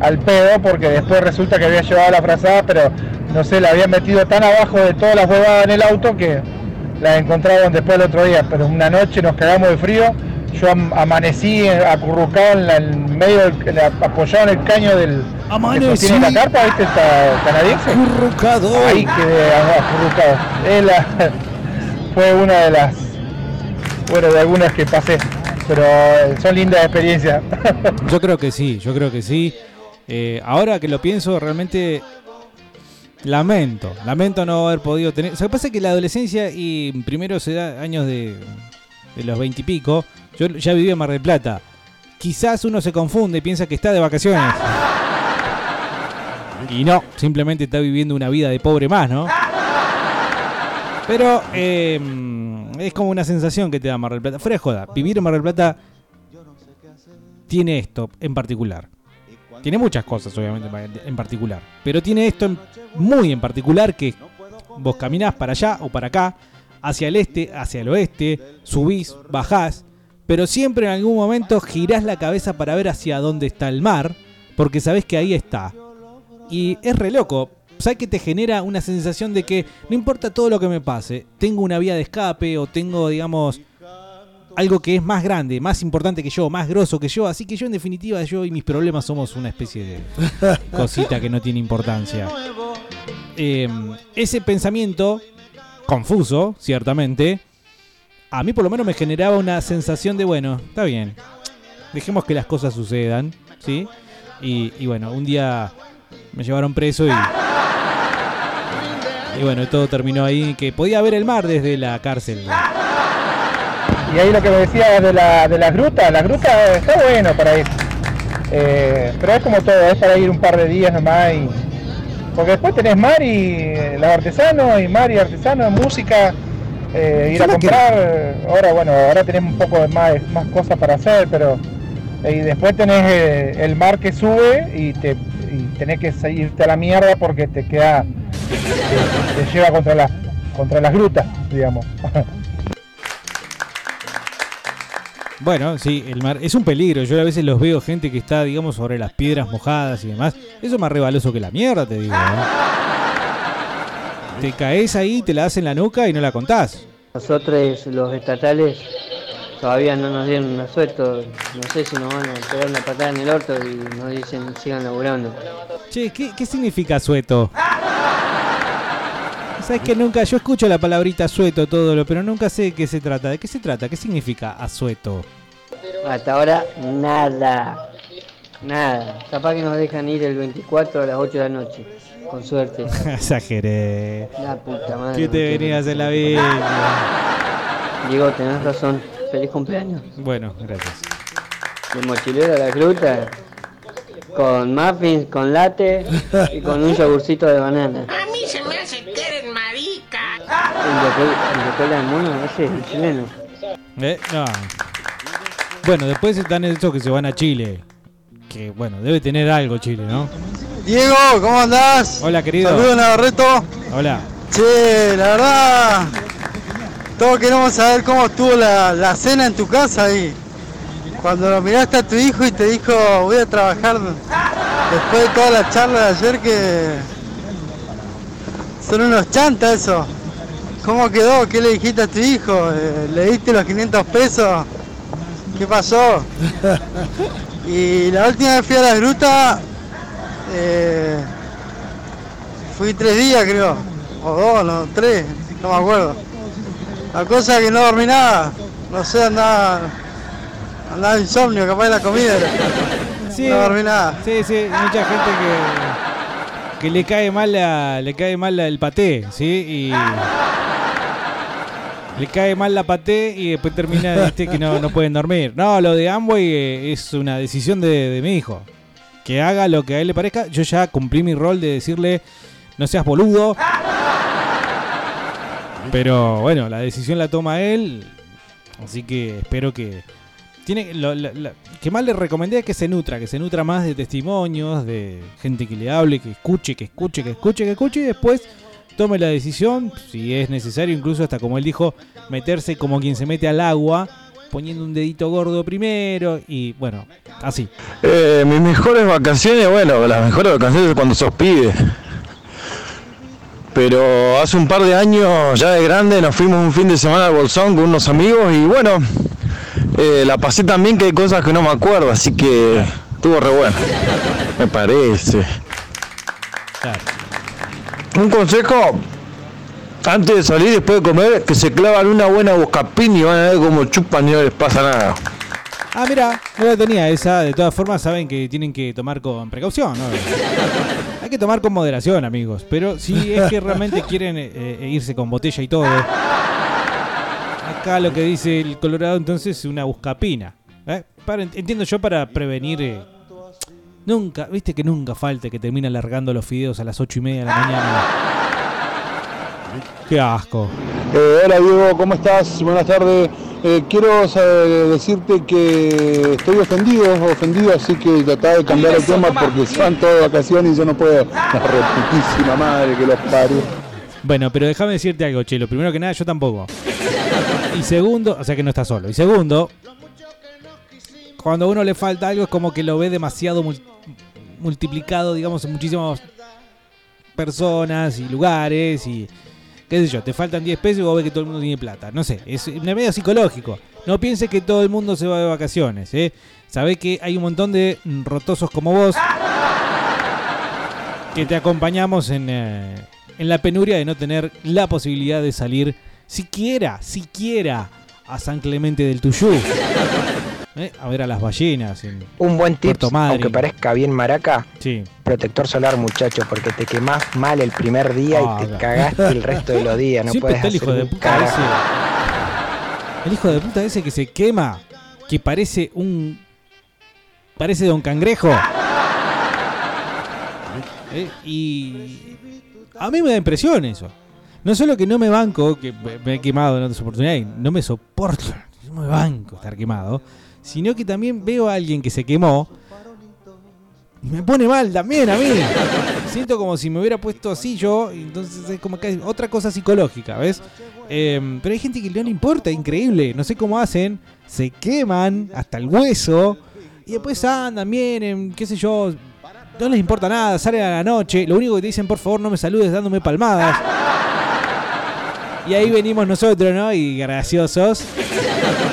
al pedo porque después resulta que había llevado la frazada, pero no sé, la habían metido tan abajo de todas las huevadas en el auto que la encontraron después el otro día, pero una noche nos cagamos de frío, yo am- amanecí acurrucado en, la- en medio, del- apoyado en el caño del que Amanecí. sostiene la carpa, ¿viste? Esta canadiense. Acurrucado. Ahí quedé acurrucado. Es la- fue una de las bueno, de algunas que pasé, pero eh, son lindas experiencias. Yo creo que sí, yo creo que sí. Eh, ahora que lo pienso, realmente lamento, lamento no haber podido tener. O sea, lo que pasa es que la adolescencia y primeros edad- años de, de los veintipico, yo ya viví en Mar del Plata. Quizás uno se confunde y piensa que está de vacaciones. Y no, simplemente está viviendo una vida de pobre más, ¿no? Pero eh, es como una sensación que te da Mar del Plata. Fuera de joda, vivir en Mar del Plata tiene esto en particular. Tiene muchas cosas, obviamente, en particular. Pero tiene esto en- muy en particular que vos caminás para allá o para acá, hacia el este, hacia el oeste, subís, bajás, pero siempre en algún momento girás la cabeza para ver hacia dónde está el mar, porque sabés que ahí está. Y es re loco. ¿Sabes que te genera una sensación de que no importa todo lo que me pase, tengo una vía de escape o tengo, digamos, algo que es más grande, más importante que yo, más grosso que yo. Así que yo, en definitiva, yo y mis problemas somos una especie de cosita que no tiene importancia. Eh, ese pensamiento, confuso, ciertamente, a mí por lo menos me generaba una sensación de, bueno, está bien, dejemos que las cosas sucedan, ¿sí? Y, bueno, un día me llevaron preso y... Y bueno, todo terminó ahí, que podía ver el mar desde la cárcel. Y ahí lo que me decía de, la, de las grutas, las grutas está bueno para ir. Eh, pero es como todo, es para ir un par de días nomás y. Porque después tenés mar y eh, los artesanos, y mar y artesanos, música, eh, ir a que- comprar. Ahora bueno, ahora tenemos un poco de más, más cosas para hacer, pero Y después tenés eh, el mar que sube y, te, y tenés que irte a la mierda porque te queda, te, te lleva contra, las contra las grutas, digamos. Bueno, sí, el mar es un peligro. Yo a veces los veo gente que está, digamos, sobre las piedras mojadas y demás. Eso es más rebaloso que la mierda, te digo. ¿eh? Te caes ahí, te la das en la nuca y no la contás. Nosotros, los estatales, todavía no nos dieron un asueto. No sé si nos van a pegar una patada en el orto y nos dicen sigan laburando. Che, ¿qué, qué significa sueto? Sabes que nunca, yo escucho la palabrita sueto todo lo, pero nunca sé de qué se trata. ¿De qué se trata? ¿Qué significa asueto? Hasta ahora, nada. Nada. Capaz que nos dejan ir el 24 a las 8 de la noche. Con suerte. Exageré. La puta madre. ¿Qué te venías en la vida? Diego, tenés razón. Feliz cumpleaños. Bueno, gracias. De mochilero a la gruta. Con muffins, con latte y con un yogurcito de banana. A mí se me hace que. El de, el mono, ese es el chileno. ¿Eh? No. Bueno, después están esos que se van a Chile. Que bueno, debe tener algo Chile, ¿no? Diego, ¿cómo andás? Hola, querido. Saludos, Navarreto. Hola. Che, la verdad, todos queremos saber cómo estuvo la, la cena en tu casa ahí. Cuando lo miraste a tu hijo y te dijo, voy a trabajar después de toda la charla de ayer que son unos chantas eso. ¿Cómo quedó? ¿Qué le dijiste a tu hijo? Eh, ¿Le diste los 500 pesos? ¿Qué pasó? Y la última vez fui a la gruta, eh, fui tres días creo, o dos, no, tres, no me acuerdo. La cosa es que no dormí nada, no sé, andaba, andaba insomnio, capaz de la comida. Sí, no dormí nada. Sí, sí, mucha gente que, que le cae mal la, le cae mal el paté, ¿sí? Y le cae mal la paté y después termina viste, que no, no pueden dormir. No, lo de Amway eh, es una decisión de, de mi hijo. Que haga lo que a él le parezca. Yo ya cumplí mi rol de decirle, no seas boludo. Pero bueno, la decisión la toma él. Así que espero que. Tiene, lo- lo- que más le recomendé es que se nutra, que se nutra más de testimonios, de gente que le hable, que escuche, que escuche, que escuche, que escuche y después tome la decisión, si es necesario, incluso hasta como él dijo, meterse como quien se mete al agua, poniendo un dedito gordo primero y bueno, así. Eh, mis mejores vacaciones, bueno, las mejores vacaciones es cuando sos pibe. Pero hace un par de años, ya de grande, nos fuimos un fin de semana al Bolsón con unos amigos y bueno, eh, la pasé tan bien que hay cosas que no me acuerdo, así que estuvo re bueno. Me parece. Un consejo, antes de salir, después de comer, que se clavan una buena buscapín y van a ver cómo chupan y no les pasa nada. Ah, mira, no la tenía esa, de todas formas saben que tienen que tomar con precaución, ¿no? Hay que tomar con moderación, amigos, pero si es que realmente quieren eh, eh, irse con botella y todo. Acá lo que dice el Colorado entonces es una buscapina. ¿eh? Entiendo yo para prevenir... nunca, viste que nunca falte que termina largando los fideos a las ocho y media de la mañana. Qué asco. Eh, hola Diego, ¿cómo estás? Buenas tardes. Eh, quiero eh, decirte que estoy ofendido, ofendido, así que tratá de cambiar el tema porque se van todas de vacaciones y yo no puedo. La reputísima madre que los parió. Bueno, pero déjame decirte algo, Chelo. Primero que nada, yo tampoco. Y segundo, o sea que no está solo. Y segundo, cuando a uno le falta algo es como que lo ve demasiado mul- multiplicado, digamos, en muchísimas personas y lugares y qué sé yo, te faltan 10 pesos y vos ves que todo el mundo tiene plata. No sé, es medio psicológico. No pienses que todo el mundo se va de vacaciones, ¿eh? Sabés que hay un montón de rotosos como vos que te acompañamos en, eh, en la penuria de no tener la posibilidad de salir siquiera, siquiera a San Clemente del Tuyú. ¿Eh? A ver a las ballenas. En Un buen tip, aunque parezca bien maraca, Sí. protector solar muchacho, porque te quemás mal el primer día Ah, y te acá. cagaste el resto de los días, no Siempre puedes está el hijo de puta carajo. ese. El hijo de puta ese que se quema, que parece un. Parece Don Cangrejo. Eh, Y. A mí me da impresión eso. No solo que no me banco, que me me he quemado en otras oportunidades, no me soporto. Me banco. estar quemado, sino que también veo a alguien que se quemó y me pone mal también a mí. Siento como si me hubiera puesto así yo, entonces es como que otra cosa psicológica, ¿ves? Eh, pero hay gente que no le importa, increíble, no sé cómo hacen, se queman hasta el hueso y después andan, vienen, qué sé yo, no les importa nada, salen a la noche, lo único que te dicen, por favor, no me saludes dándome palmadas. Y ahí venimos nosotros, ¿no? Y graciosos,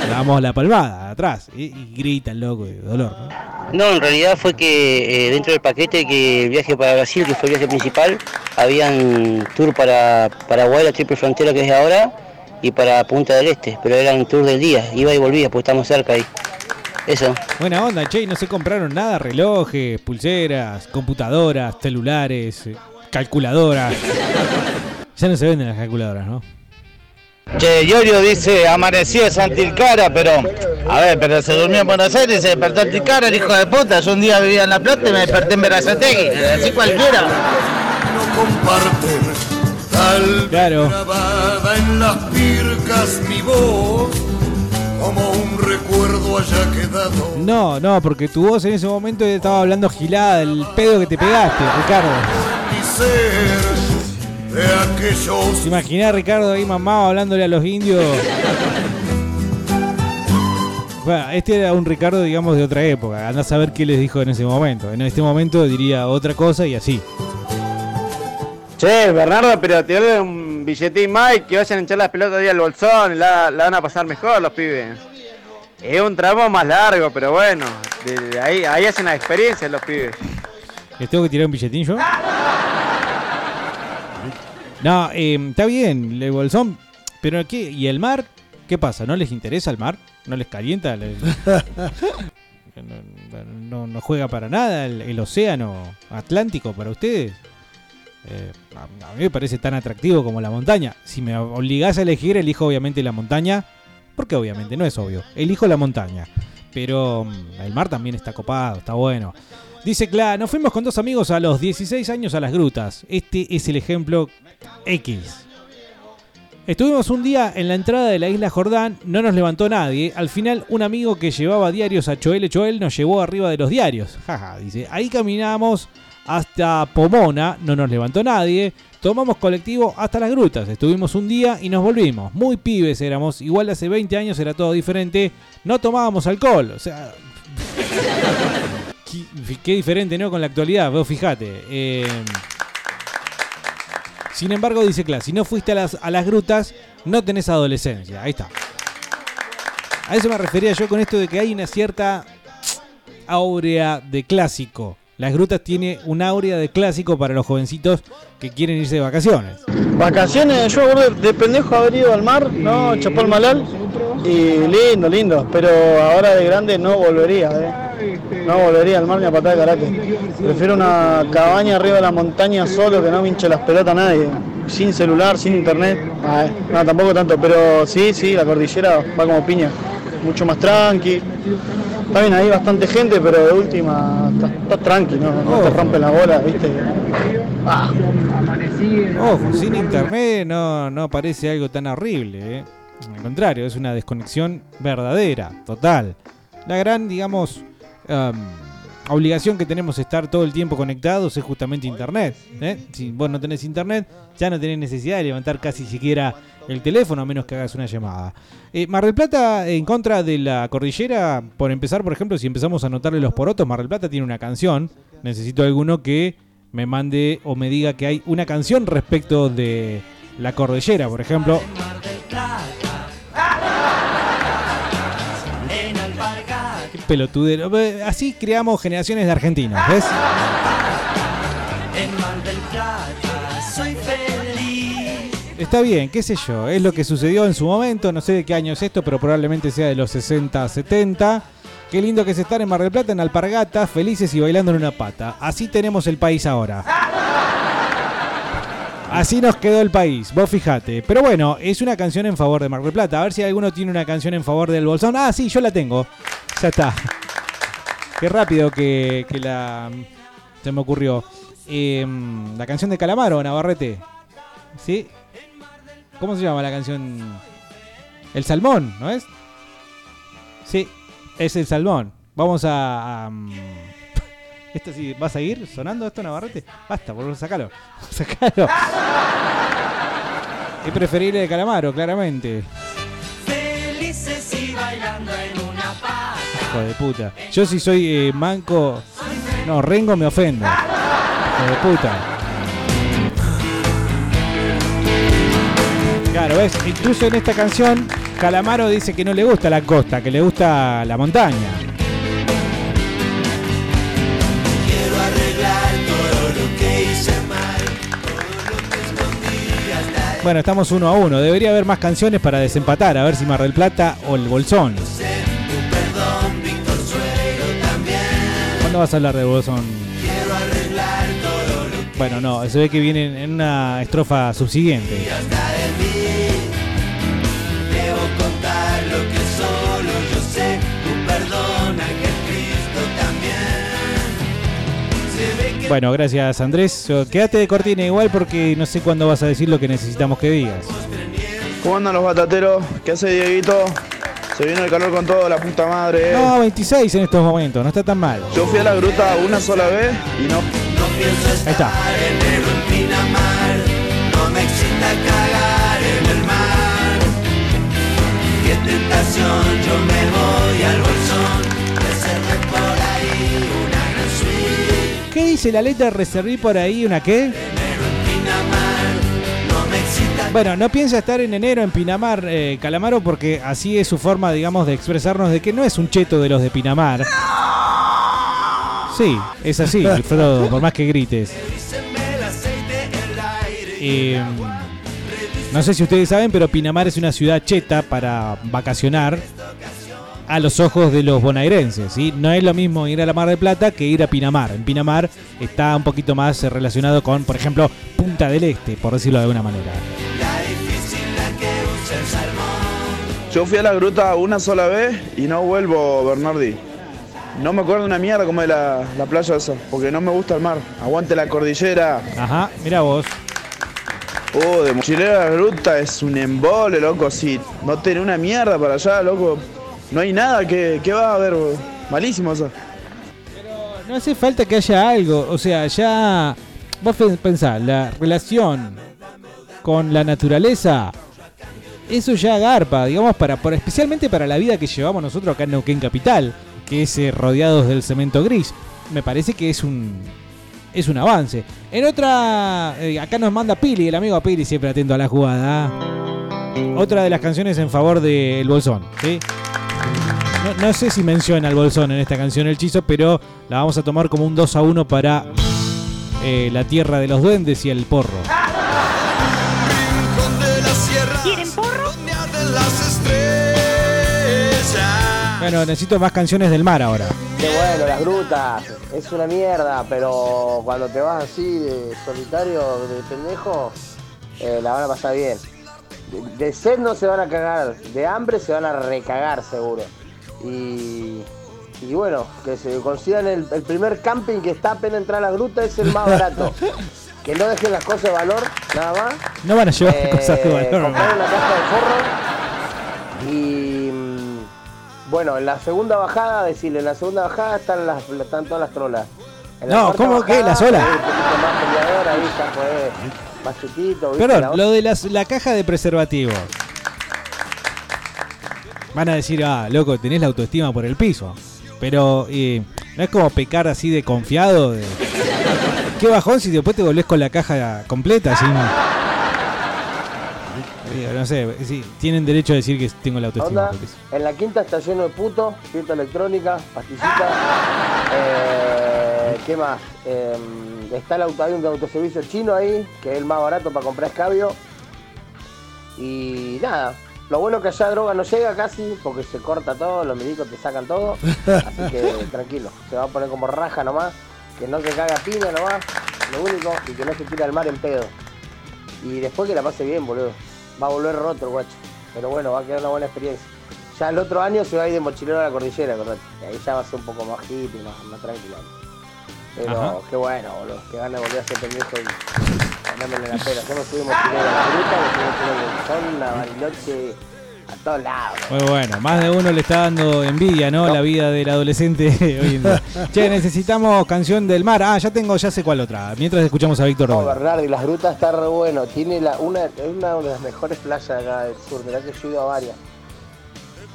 damos la palmada atrás y, y gritan, loco, de dolor, ¿no? No, en realidad fue que eh, dentro del paquete que el viaje para Brasil, que fue el viaje principal, habían tour para Paraguay, la triple frontera que es ahora, y para Punta del Este, pero eran tour del día, iba y volvía, porque estamos cerca ahí. Eso. Buena onda, che, y no se compraron nada, relojes, pulseras, computadoras, celulares, eh, calculadoras. Ya no se venden las calculadoras, ¿no? Che, Yorio dice, amaneció en Santilcara, pero, a ver, pero se durmió en Buenos Aires y se despertó en Tilcara, el hijo de puta. Yo un día vivía en La Plata y me desperté en Verazategui, así cualquiera. Tal Claro. grabada en las pircas mi voz, como un recuerdo haya quedado. No, no, porque tu voz en ese momento estaba hablando gilada del pedo que te pegaste, Ricardo. De aquellos ¿Te imaginás a Ricardo ahí mamado hablándole a los indios? Bueno, este era un Ricardo, digamos, de otra época. Anda a saber qué les dijo en ese momento. En este momento diría otra cosa y así. Che, Bernardo, pero doy un billetín más y que vayan a echar las pelotas ahí al bolsón y la, la van a pasar mejor los pibes. Es un tramo más largo, pero bueno, de- de ahí, ahí hacen la experiencia los pibes. ¿Les tengo que tirar un billetín yo? No, eh, está bien, el bolsón. Pero ¿qué? ¿Y el mar? ¿Qué pasa? ¿No les interesa el mar? ¿No les calienta? ¿Les- no, no- no juega para nada el, el océano Atlántico para ustedes? Eh, a, a mí me parece tan atractivo como la montaña. Si me obligás a elegir, elijo obviamente la montaña. Porque obviamente no es obvio. Elijo la montaña. Pero mm, el mar también está copado, está bueno. Dice Cla, nos fuimos con dos amigos a los 16 años a las grutas. Este es el ejemplo X. Estuvimos un día en la entrada de la isla Jordán, no nos levantó nadie. Al final, un amigo que llevaba diarios a Choel Choel nos llevó arriba de los diarios. Jaja, dice. Ahí caminamos hasta Pomona, no nos levantó nadie. Tomamos colectivo hasta las grutas. Estuvimos un día y nos volvimos. Muy pibes éramos. Igual hace 20 años era todo diferente. No tomábamos alcohol. O sea. qué, qué diferente, ¿no? Con la actualidad. Vos fijate. Eh, sin embargo, dice Clas, si no fuiste a las, a las grutas, no tenés adolescencia. Ahí está. A eso me refería yo con esto de que hay una cierta áurea de clásico. Las grutas tiene un áurea de clásico para los jovencitos que quieren irse de vacaciones. Vacaciones, yo de pendejo haber ido al mar, ¿no? Chapó el malal. Y lindo, lindo. Pero ahora de grande no volvería, ¿eh? No volvería al mar ni a patada de karate. Prefiero una cabaña arriba de la montaña solo que no me hinche las pelotas a nadie. Sin celular, sin internet. Ah, eh, no, tampoco tanto. Pero sí, sí, la cordillera va como piña. Mucho más tranqui. Está bien, hay bastante gente, pero de última está, está tranqui, ¿no? No te rompen la bola, ¿viste? Ah. Ojo, sin internet no, no parece algo tan horrible. ¿eh? Al contrario, es una desconexión verdadera, total. La gran, digamos, obligación que tenemos estar todo el tiempo conectados es justamente internet. ¿eh? Si vos no tenés internet, ya no tenés necesidad de levantar casi siquiera el teléfono a menos que hagas una llamada. Eh, Mar del Plata en contra de la cordillera, por empezar, por ejemplo, si empezamos a notarle los porotos, Mar del Plata tiene una canción. Necesito alguno que me mande o me diga que hay una canción respecto de la cordillera, por ejemplo. Pelotudero. Así creamos generaciones de argentinos, ¿ves? Soy feliz. Está bien, qué sé yo, es lo que sucedió en su momento, no sé de qué año es esto, pero probablemente sea de los 60, 70. Qué lindo que es estar en Mar del Plata, en Alpargatas, felices y bailando en una pata. Así tenemos el país ahora. Así nos quedó el país, vos fijate. Pero bueno, es una canción en favor de Mar del Plata. A ver si alguno tiene una canción en favor del Bolsón. Ah, sí, yo la tengo. Ya está. Qué rápido que, que la se me ocurrió. Em, la canción de Calamaro, Navarrete. ¿Sí? ¿Cómo se llama la canción? El Salmón, ¿no es? Sí, es el salmón. Vamos a. ¿Esto sí va a seguir sonando esto, Navarrete? Basta, por favor, sacalo. Sacalo. Es preferible de calamaro, claramente. Felices y bailando en una. Hijo de puta. Yo si soy eh, manco. No, Rengo me ofendo. Hijo de puta. Claro, ves, incluso en esta canción, Calamaro dice que no le gusta la costa, que le gusta la montaña. Bueno, estamos uno a uno. Debería haber más canciones para desempatar, a ver si Mar del Plata o el Bolsón. ¿Cuándo vas a hablar de Bolsón? Bueno, no, se ve que viene en una estrofa subsiguiente. Bueno, gracias Andrés. Quédate de cortina igual porque no sé cuándo vas a decir lo que necesitamos que digas. ¿Cómo andan los batateros? ¿Qué hace Dieguito? Se vino el calor con todo, la puta madre. eh. No, 26 en estos momentos, no está tan mal. Yo fui a la gruta una sola vez y no. Ahí está. enero en Pinamar. No me excita cagar en el mar. Qué tentación, yo me ¿Qué dice la letra? Reserví por ahí una qué. Bueno, no piensa estar en enero en Pinamar, eh, Calamaro, porque así es su forma, digamos, de expresarnos de que no es un cheto de los de Pinamar. Sí, es así, por más que grites. Eh, no sé si ustedes saben, pero Pinamar es una ciudad cheta para vacacionar a los ojos de los bonaerenses. ¿sí? No es lo mismo ir a la Mar de Plata que ir a Pinamar. En Pinamar está un poquito más eh, relacionado con, por ejemplo, Punta del Este, por decirlo de alguna manera. la difícil la que usa el salmón. Yo fui a la gruta una sola vez y no vuelvo, Bernardi. No me acuerdo una mierda como de la, la playa esa, porque no me gusta el mar. Aguante la cordillera. Ajá, mira vos. Oh, de mochilera a la gruta es un embole, loco. Si no tenés una mierda para allá, loco. No hay nada que, que va a haber. Malísimo eso. No hace falta que haya algo, o sea, ya vos pe- pensá, la relación con la naturaleza, eso ya garpa, digamos, para, para- especialmente para la vida que llevamos nosotros acá en Neuquén Capital, que es eh, rodeados del cemento gris. Me parece que es un es un avance. En otra, eh, acá nos manda Pili, el amigo Pili, siempre atento a la jugada. Otra de las canciones en favor del Bolsón, ¿sí? No, no sé si menciona al Bolsón en esta canción el Chizo, pero la vamos a tomar como un 2 a 1 para eh, la tierra de los duendes y el porro. ¿Quieren porro? Bueno, necesito más canciones del mar ahora. Qué bueno, las grutas. Es una mierda, pero cuando te vas así de solitario, de pendejo, eh, la van a pasar bien. De, de sed no se van a cagar, de hambre se van a recagar seguro. Y, y bueno, que se consigan el, el primer camping que está apenas entrar a la gruta es el más barato. Que no dejen las cosas de valor, nada más. No van a llevar Eh, cosas de valor. comprar una caja de forro y bueno, en la segunda bajada, decirle, en la segunda bajada están las están todas las trolas. En la No, cuarta ¿cómo que? bajada, ¿La sola? ahí. La Perdón, lo de las- la caja de preservativos. Van a decir, ah, loco, tenés la autoestima por el piso. Pero eh, no es como pecar así de confiado. De... Qué bajón si después te volvés con la caja completa. Sin... Digo, no sé, sí, tienen derecho a decir que tengo la autoestima por el piso. en la quinta está lleno de putos, fiesta electrónica, pastillitas. Eh, ¿Qué más? Eh, está el auto, hay un autoservicio chino ahí, que es el más barato para comprar escabio. Y nada, lo bueno que allá droga no llega casi, porque se corta todo, los médicos te sacan todo. Así que tranquilo, se va a poner como raja nomás, que no se caga piña nomás, lo único, y que no se tira al mar en pedo. Y después que la pase bien, boludo. Va a volver roto el guacho. Pero bueno, va a quedar una buena experiencia. Ya el otro año se va a ir de mochilero a la cordillera, acordate. Y ahí ya va a ser un poco más hippie, más, más tranquilo. Pero Ajá. qué bueno, boludo. Qué ganas de volver a ser pendejo y ganármela la pera. Yo me fui de mochilero a la gruta, me fui de mochilero a a Bariloche, a todos lados. Muy bueno, más de uno le está dando envidia, ¿no? La vida del adolescente hoy en día. Che, necesitamos canción del mar. Ah, ya tengo, ya sé cuál otra. Mientras escuchamos a Víctor No. Bernardi, las grutas está re bueno. Tiene la, una, es una de las mejores playas acá del sur. Mirá que yo he ido a varias.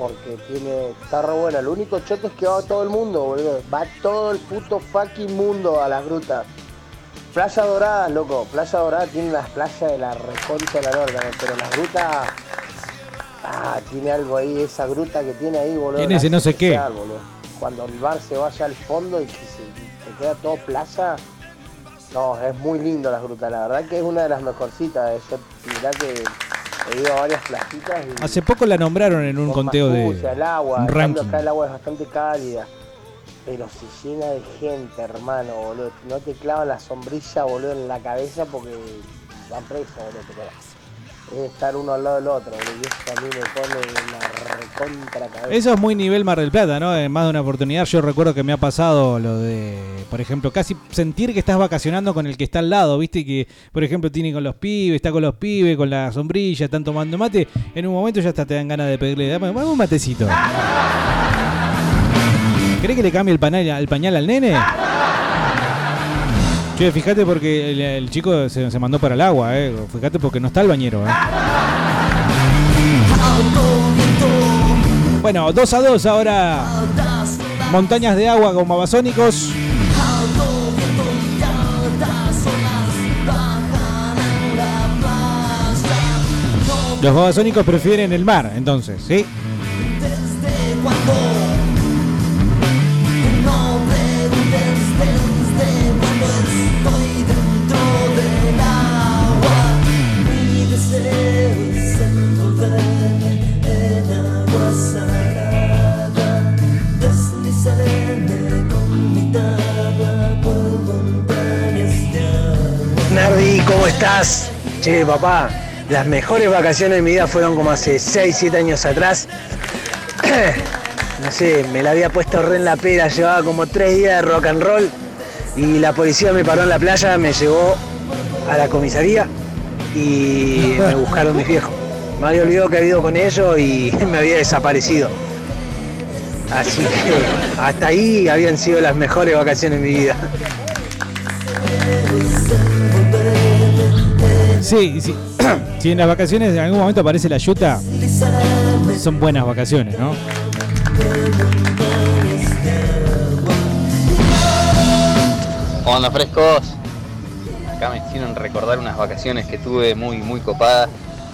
Porque tiene, está re buena. Lo único choto es que va todo el mundo, boludo. Va todo el puto fucking mundo a las grutas. Playa Dorada, loco. Playa Dorada tiene las playas de la reconcha de la norte, pero las grutas. Ah, tiene algo ahí, esa gruta que tiene ahí, boludo. Tiene ese no sé qué. boludo. Cuando el bar se vaya al fondo y que se, queda todo playa. No, es muy lindo las grutas, la verdad que es una de las mejorcitas. Yo, mirá que he ido a varias playitas y Hace poco la nombraron en un con conteo de el agua, un ranking. acá el agua es bastante cálida. Pero se llena de gente, hermano, boludo. No te clavan la sombrilla, boludo, en la cabeza porque van presos, boludo. Estar uno al lado del otro. Y eso a mí me pone una recontra cabeza. Eso es muy nivel Mar del Plata, ¿no? En más de una oportunidad yo recuerdo que me ha pasado lo de, por ejemplo, casi sentir que estás vacacionando con el que está al lado, ¿viste? Y que, por ejemplo, tiene con los pibes, está con los pibes, con la sombrilla, están tomando mate. En un momento ya hasta te dan ganas de pedirle, dame, un matecito. ¿Querés que le cambie el pañal al nene? Che, fíjate porque el, chico se, mandó para el agua, eh. Fíjate porque no está el bañero, eh. Bueno, 2 a 2 ahora. Montañas de agua con babasónicos. Los babasónicos prefieren el mar, entonces, ¿sí? No estás? Che, papá, las mejores vacaciones de mi vida fueron como hace 6, 7 años atrás. no sé, me la había puesto re en la pera, llevaba como 3 días de rock and roll y la policía me paró en la playa, me llevó a la comisaría y me buscaron mis viejos. Me había olvidado que había ido con ellos y me había desaparecido. Así que hasta ahí habían sido las mejores vacaciones de mi vida. Sí, sí. si en las vacaciones en algún momento aparece la yuta, son buenas vacaciones, ¿no? Onda frescos. Acá me hicieron recordar unas vacaciones que tuve muy muy copadas.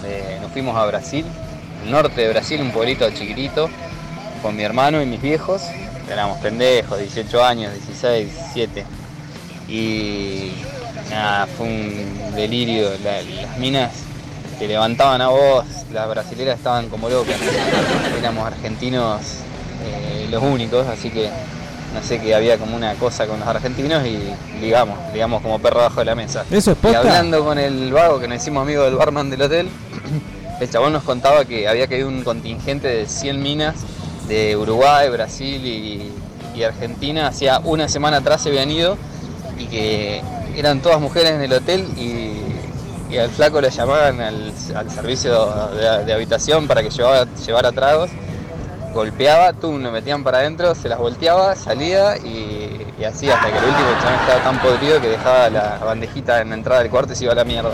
Eh, nos fuimos a Brasil, el norte de Brasil, un pueblito chiquitito, con mi hermano y mis viejos. Éramos pendejos, 18 años, 16, 17. Y nada, fue un delirio. La- las minas te levantaban a vos, las brasileras estaban como locas. Éramos argentinos eh, los únicos, así que no sé que había como una cosa con los argentinos y ligamos, ligamos como perro abajo de la mesa. ¿Eso es Y posta? hablando con el vago que nos hicimos amigo del barman del hotel, el chabón nos contaba que había caído un contingente de 100 minas de Uruguay, Brasil y, y Argentina. Hacía una semana atrás se habían ido y que eran todas mujeres en el hotel y, y al flaco le llamaban al, servicio de, habitación para que llevaba, llevara tragos. Golpeaba, tú lo metían para adentro, se las volteaba, salía y, así hasta que el último chabón estaba tan podrido que dejaba la bandejita en la entrada del cuarto y se iba a la mierda.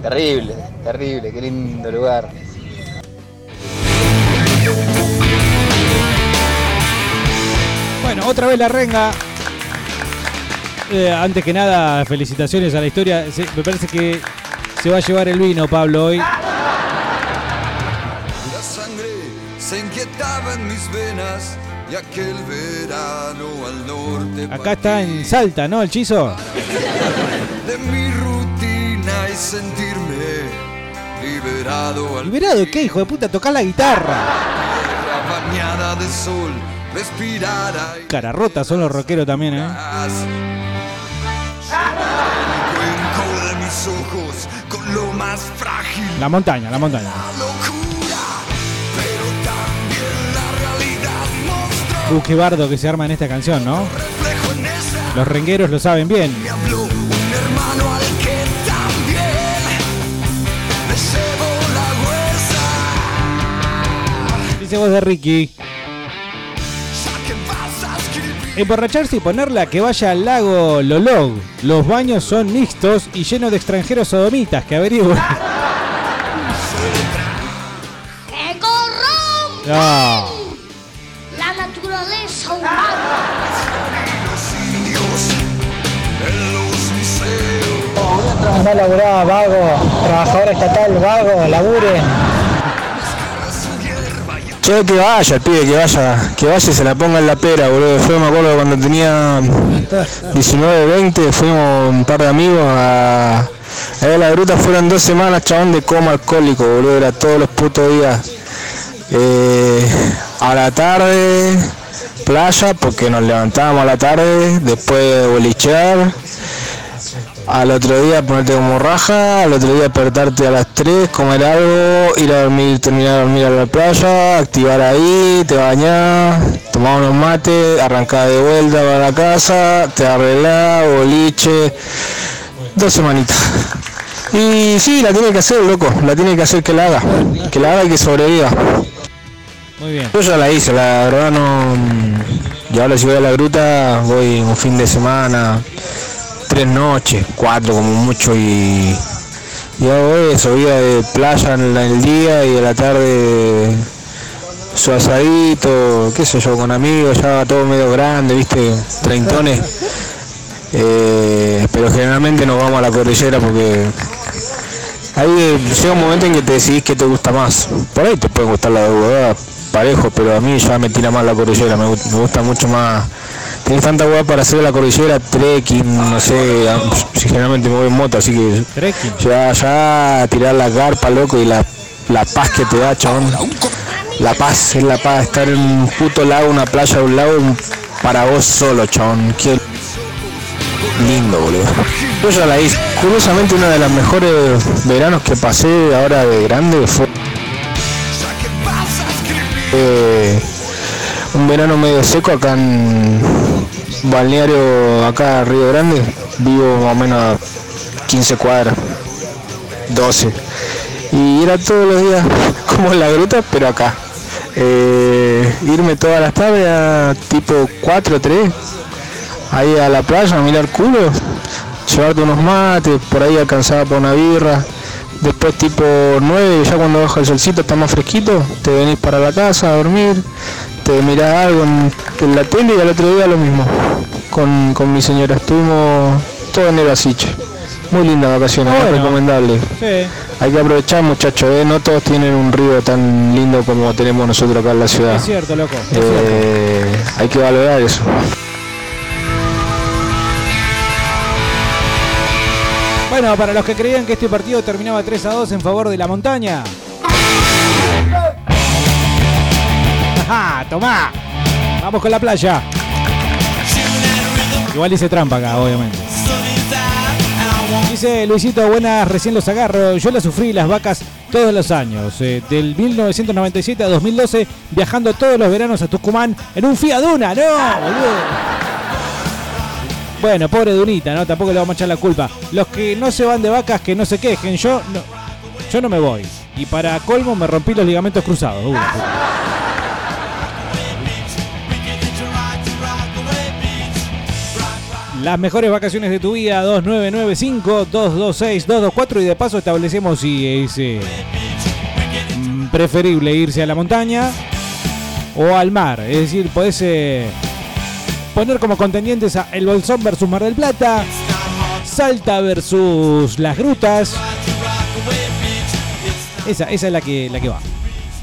Terrible, terrible, qué lindo lugar. Bueno, otra vez la renga. Eh, antes que nada, felicitaciones a la historia. Se- me parece que se va a llevar el vino, Pablo, hoy. La sangre se inquietaba en mis venas y aquel verano al norte Acá está en Salta, ¿no? El chizo. de mi rutina y sentirme liberado al ¿Liberado qué, hijo de puta? Tocar la guitarra. tierra bañada de sol, respirar aire Cara rota son los rockeros también, ¿eh? La montaña, la montaña. Uh, qué bardo que se arma en esta canción, ¿no? Los rengueros lo saben bien. Ese voz de Ricky. Emborracharse y ponerla que vaya al lago Lolog. Los baños son mixtos y llenos de extranjeros sodomitas que averigüen. No. la naturaleza humana! No laburaba, vago, trabajador estatal, vago, labure. Che, que vaya, el pibe, que vaya, que vaya y se la ponga en la pera, boludo. Yo me acuerdo cuando tenía 19, 20, fuimos un par de amigos a, a ver la gruta, fueron dos semanas, chabón, de coma alcohólico, boludo, era todos los putos días. Eh, a la tarde, playa, porque nos levantábamos a la tarde, después bolichear, al otro día ponerte como raja, al otro día despertarte a las 3, comer algo, ir a dormir, terminar de dormir a la playa, activar ahí, te bañás, tomás unos mates, arrancás de vuelta para la casa, te arreglás, boliche, dos semanitas. Y sí, la tiene que hacer, loco, la tiene que hacer que la haga, que la haga y que sobreviva. Muy bien. Yo ya la hice, la verdad no. Y ahora si voy a la gruta, voy un fin de semana, tres noches, cuatro como mucho y. Y hago eso, vida de playa en la- el día y a la tarde su asadito, qué sé yo, con amigos, ya todo medio grande, viste, treintones. Eh, pero generalmente nos vamos a la cordillera porque ahí eh, llega un momento en que te decidís que te gusta más. Por ahí te puede gustar la de parejo, pero a mí ya me tira más la cordillera, me, gu- me gusta mucho más. Tienes tanta hueá para hacer la cordillera, trekking, no sé, a- si generalmente me voy en moto, así que ya, ya tirar la carpa, loco, y la, la paz que te da, chabón. La paz, es la paz, estar en un puto lago, una playa de un lago, para vos solo, chabón. Qué lindo, boludo. Yo ya la hice. Curiosamente, uno de los mejores veranos que pasé ahora de grande fue eh, un verano medio seco acá en balneario, acá Río Grande. Vivo más o menos a 15 cuadras, 12. Y era todos los días como en la gruta, pero acá. Eh, irme todas las tardes a tipo 4 3 ahí a la playa a mirar culos, llevarte unos mates, por ahí alcanzaba para una birra. Después tipo 9, ya cuando baja el solcito está más fresquito, te venís para la casa a dormir, te mirás algo en, en la tele y al otro día lo mismo. Con, con mi señora estuvimos todo enero así, che. Muy linda vacaciones, muy Bueno. recomendable. Sí. Hay que aprovechar muchachos, ¿eh? no todos tienen un río tan lindo como tenemos nosotros acá en la ciudad. Es cierto, loco. es Eh, hay que valorar eso. Bueno, para los que creían que este partido terminaba 3 a 2 en favor de la montaña. Ajá, tomá. Vamos con la playa. Igual hice trampa acá, obviamente. Dice Luisito, buenas, recién los agarro. Yo las sufrí las vacas todos los años. eh, del 1997 a 2012, viajando todos los veranos a Tucumán en un Fiat Duna. ¡No, boludo! Bueno, pobre Dunita, ¿no? Tampoco le vamos a echar la culpa. Los que no se van de vacas, que no se quejen. Yo no, yo no me voy. Y para colmo me rompí los ligamentos cruzados. Las mejores vacaciones de tu vida, 2995-226-224 y de paso establecemos si es eh, mm, preferible irse a la montaña o al mar. Es decir, podés eh, poner como contendientes a El Bolsón versus Mar del Plata, Salta versus Las Grutas. Esa, esa es la que, la que va.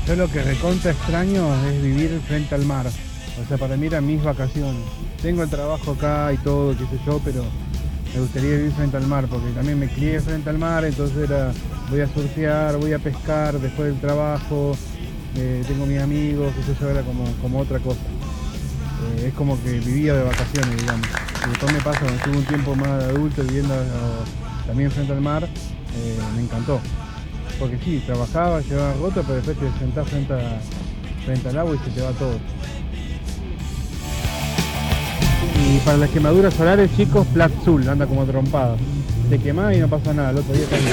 Yo lo que recontra extraño es vivir frente al mar. O sea, para mí eran mis vacaciones. Tengo el trabajo acá y todo, qué sé yo, pero me gustaría vivir frente al mar, porque también me crié frente al mar, entonces era, voy a surfear, voy a pescar después del trabajo, eh, tengo mis amigos, qué sé yo, era como, como otra cosa. Eh, es como que vivía de vacaciones, digamos. Y después me pasa, estuve un tiempo más adulto viviendo ah, también frente al mar, eh, me encantó. Porque sí, trabajaba, llevaba roto, pero después te sentás frente, frente al agua y se te va todo. Y para las quemaduras solares, chicos, Black Zul, anda como trompado. Te quemás y no pasa nada, el otro día está bien.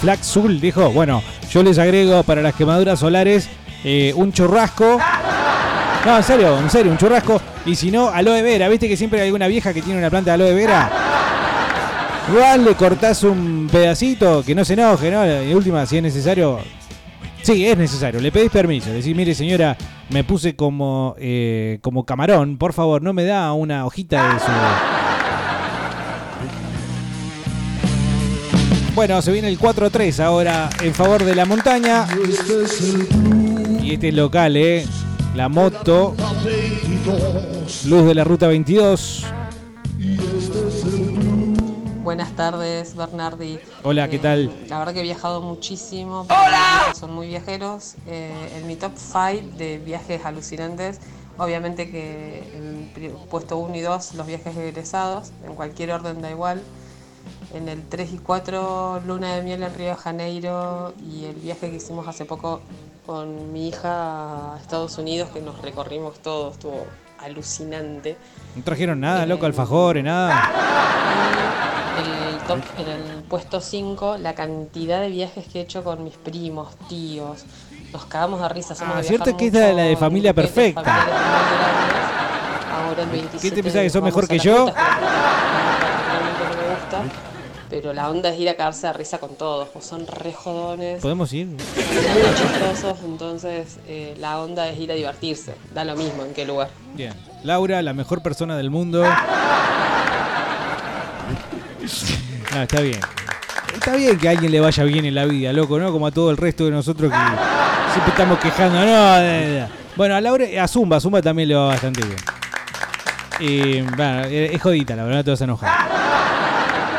Flax Zul dijo, bueno, Yo les agrego para las quemaduras solares eh, un churrasco. No, en serio, en serio, un churrasco. Y si no, aloe vera. ¿Viste que siempre hay alguna vieja que tiene una planta de aloe vera? Igual le cortás un pedacito, que no se enoje, ¿no? De última, si es necesario. Sí, es necesario. Le pedís permiso. Le decís, mire señora, me puse como, eh, como camarón. Por favor, no me da una hojita de su. Bueno, se viene el 4-3 ahora en favor de la montaña. Y este es local, ¿eh? La moto. Luz de la ruta 22. Buenas tardes, Bernardi. Hola, ¿qué Eh, tal? La verdad que he viajado muchísimo. ¡Hola! Son muy viajeros. Eh, en mi top 5 de viajes alucinantes, obviamente que en puesto 1 y 2 los viajes egresados, en cualquier orden da igual. En el 3 y 4, luna de miel en Río de Janeiro y el viaje que hicimos hace poco con mi hija a Estados Unidos, que nos recorrimos todo, estuvo alucinante. No trajeron nada, loco, alfajores, nada. el top, en el puesto 5, la cantidad de viajes que he hecho con mis primos, tíos. Nos cagamos de risa. Somos Ah, de cierto que esta es la de mucho, familia perfecta. Ahora el 27 ¿Qué te pensás que sos mejor que yo? rutas, Pero la onda es ir a cagarse de risa con todos. pues son re jodones. ¿Podemos ir? Son muy chistosos, entonces eh, la onda es ir a divertirse. Da lo mismo en qué lugar. Bien. Laura, la mejor persona del mundo. No, está bien. Está bien que a alguien le vaya bien en la vida, loco, ¿no? Como a todo el resto de nosotros que siempre estamos quejando. No, de- de- bueno, a Laura, a Zumba, a Zumba también le va bastante bien. Y, bueno, es jodita, la verdad, no te vas a enojar.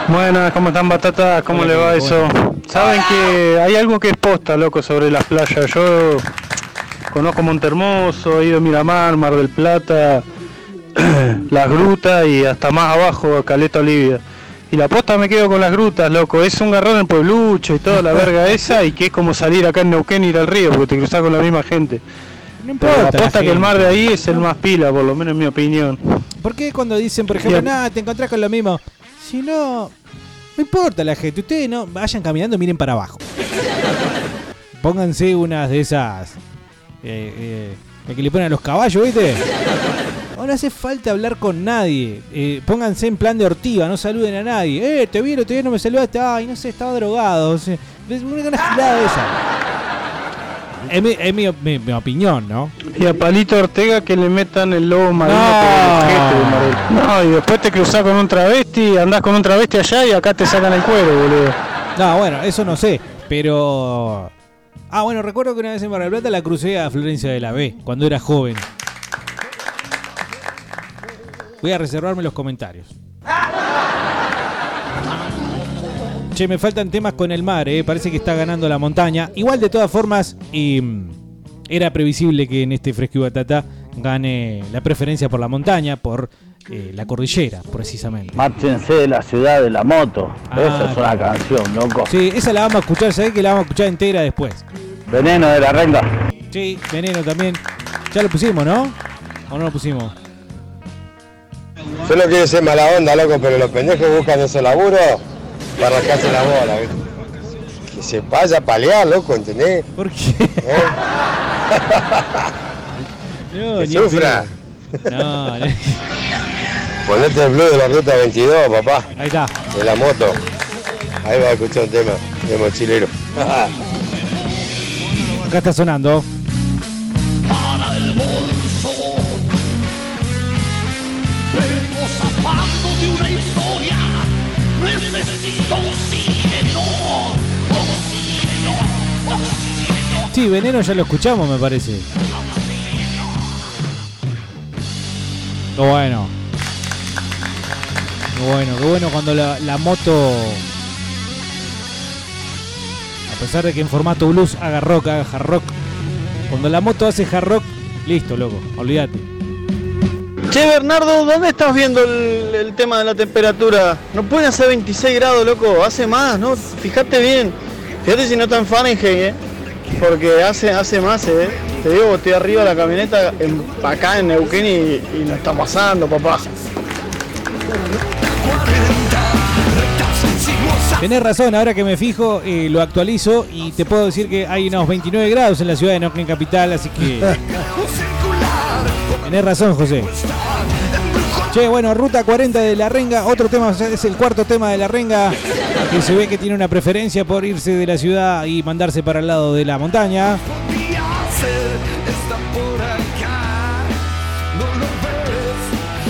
Buenas, ¿cómo están batatas? ¿Cómo Hola, le va ¿cómo eso? Saben que hay algo que es posta, loco, sobre las playas. Yo conozco Montermoso, he ido a Miramar, Mar del Plata, las grutas y hasta más abajo, Caleta Olivia. Y la posta me quedo con las grutas, loco. Es un garrón en pueblucho y toda la verga esa y que es como salir acá en Neuquén y ir al río porque te cruzás con la misma gente. No Pero importa. la posta la que el mar de ahí es el más pila, por lo menos en mi opinión. ¿Por qué cuando dicen, por ejemplo, nada, te encontrás con lo mismo? Si no, no importa la gente. Ustedes no vayan caminando, miren para abajo. Pónganse unas de esas. Eh, eh, que le ponen a los caballos, ¿viste? No, hace falta hablar con nadie. Eh, pónganse en plan de ortiga, no saluden a nadie. Eh, te vi, te vi, no me saludaste. Ay, no sé, estaba drogado. O sea, una gilada esa. Es mi, es mi- mi- mi opinión, ¿no? Y a Palito Ortega que le metan el lobo marino por el No, y después te cruzás con un travesti, andás con un travesti allá y acá te sacan el cuero, boludo. No, bueno, eso no sé, pero... Ah, bueno, recuerdo que una vez en Mar del Plata la crucé a Florencia de la B, cuando era joven. Voy a reservarme los comentarios. Che, me faltan temas con el mar, eh. parece que está ganando la montaña. Igual de todas formas, y, mm, era previsible que en este Fresco y Batata gane la preferencia por la montaña, por eh, la cordillera, precisamente. Márchense de la ciudad de la moto. Ah, Esa es una canción, loco. Sí, esa la vamos a escuchar, ¿sabés que la vamos a escuchar entera después? Veneno de la renga. Sí, veneno también. Ya lo pusimos, ¿no? ¿O no lo pusimos? Yo no quiero ser mala onda, loco, pero los pendejos buscan ese laburo para rascarse la bola. Que se vaya a palear, loco, ¿entendés? ¿Por qué? No, que sufra. No, no. Ponete el blue de la ruta 22, papá. Ahí está. De la moto. Ahí va a escuchar un tema de mochilero. Acá está sonando. Sí, veneno ya lo escuchamos, me parece. Qué bueno. Qué bueno, qué bueno cuando la, moto. A pesar de que en formato blues haga rock, haga hard rock. Cuando la moto hace hard rock, listo, loco, olvídate. Che, Bernardo, ¿dónde estás viendo el, tema de la temperatura? No pueden hacer 26 grados, loco, hace más, ¿no? Fíjate bien. Fíjate si no está en Fahrenheit, ¿eh? Porque hace, hace más, ¿eh? Te digo, estoy arriba de la camioneta en- acá en Neuquén y, y no está pasando, papá. Tenés razón, ahora que me fijo, eh, lo actualizo y te puedo decir que hay unos 29 grados en la ciudad de Neuquén Capital, así que... Tenés razón, José. Che, bueno, Ruta 40 de la Renga, otro tema, es el cuarto tema de la Renga, que se ve que tiene una preferencia por irse de la ciudad y mandarse para el lado de la montaña.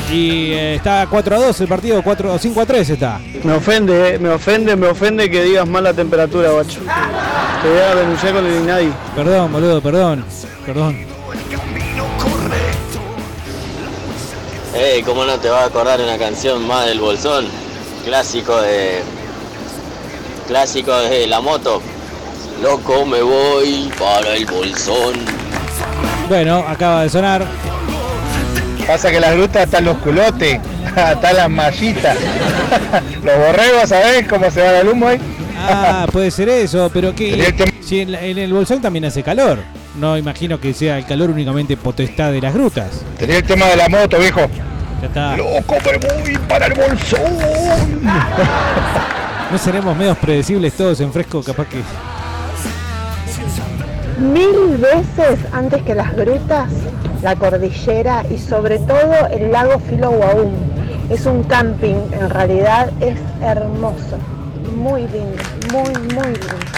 Y eh, está 4 a 2 el partido, 4 5 a 3 está. Me ofende, eh, me ofende, me ofende que digas mal la temperatura, guacho. Te voy a denunciar con el INADI. Perdón, boludo, perdón. Perdón. Ey, ¿cómo no te vas a acordar una canción más del Bolsón? Clásico de. Clásico de la moto. Loco, me voy para el Bolsón. Bueno, acaba de sonar. Pasa que las grutas están los culotes, están las mallitas. los borregos, ¿sabés cómo se va el humo ahí? Ah, puede ser eso, pero que si en, en el bolsón también hace calor. No imagino que sea el calor únicamente potestad de las grutas. Tenía el tema de la moto, viejo. Ya está. Loco, me voy para el bolsón. No seremos medios predecibles todos en fresco, capaz que. Mil veces antes que las grutas, la cordillera y sobre todo el lago Filoguaum. Es un camping, en realidad es hermoso, muy lindo, muy, muy lindo.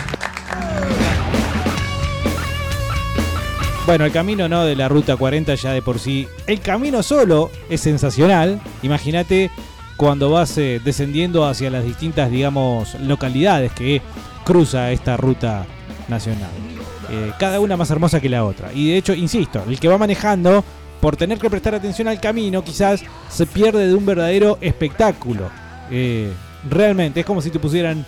Bueno, el camino no de la ruta 40 ya de por sí. El camino solo es sensacional. Imagínate cuando vas eh, descendiendo hacia las distintas, digamos, localidades que cruza esta ruta nacional. Eh, cada una más hermosa que la otra. Y de hecho, insisto, el que va manejando, por tener que prestar atención al camino, quizás se pierde de un verdadero espectáculo. Eh, realmente, es como si te pusieran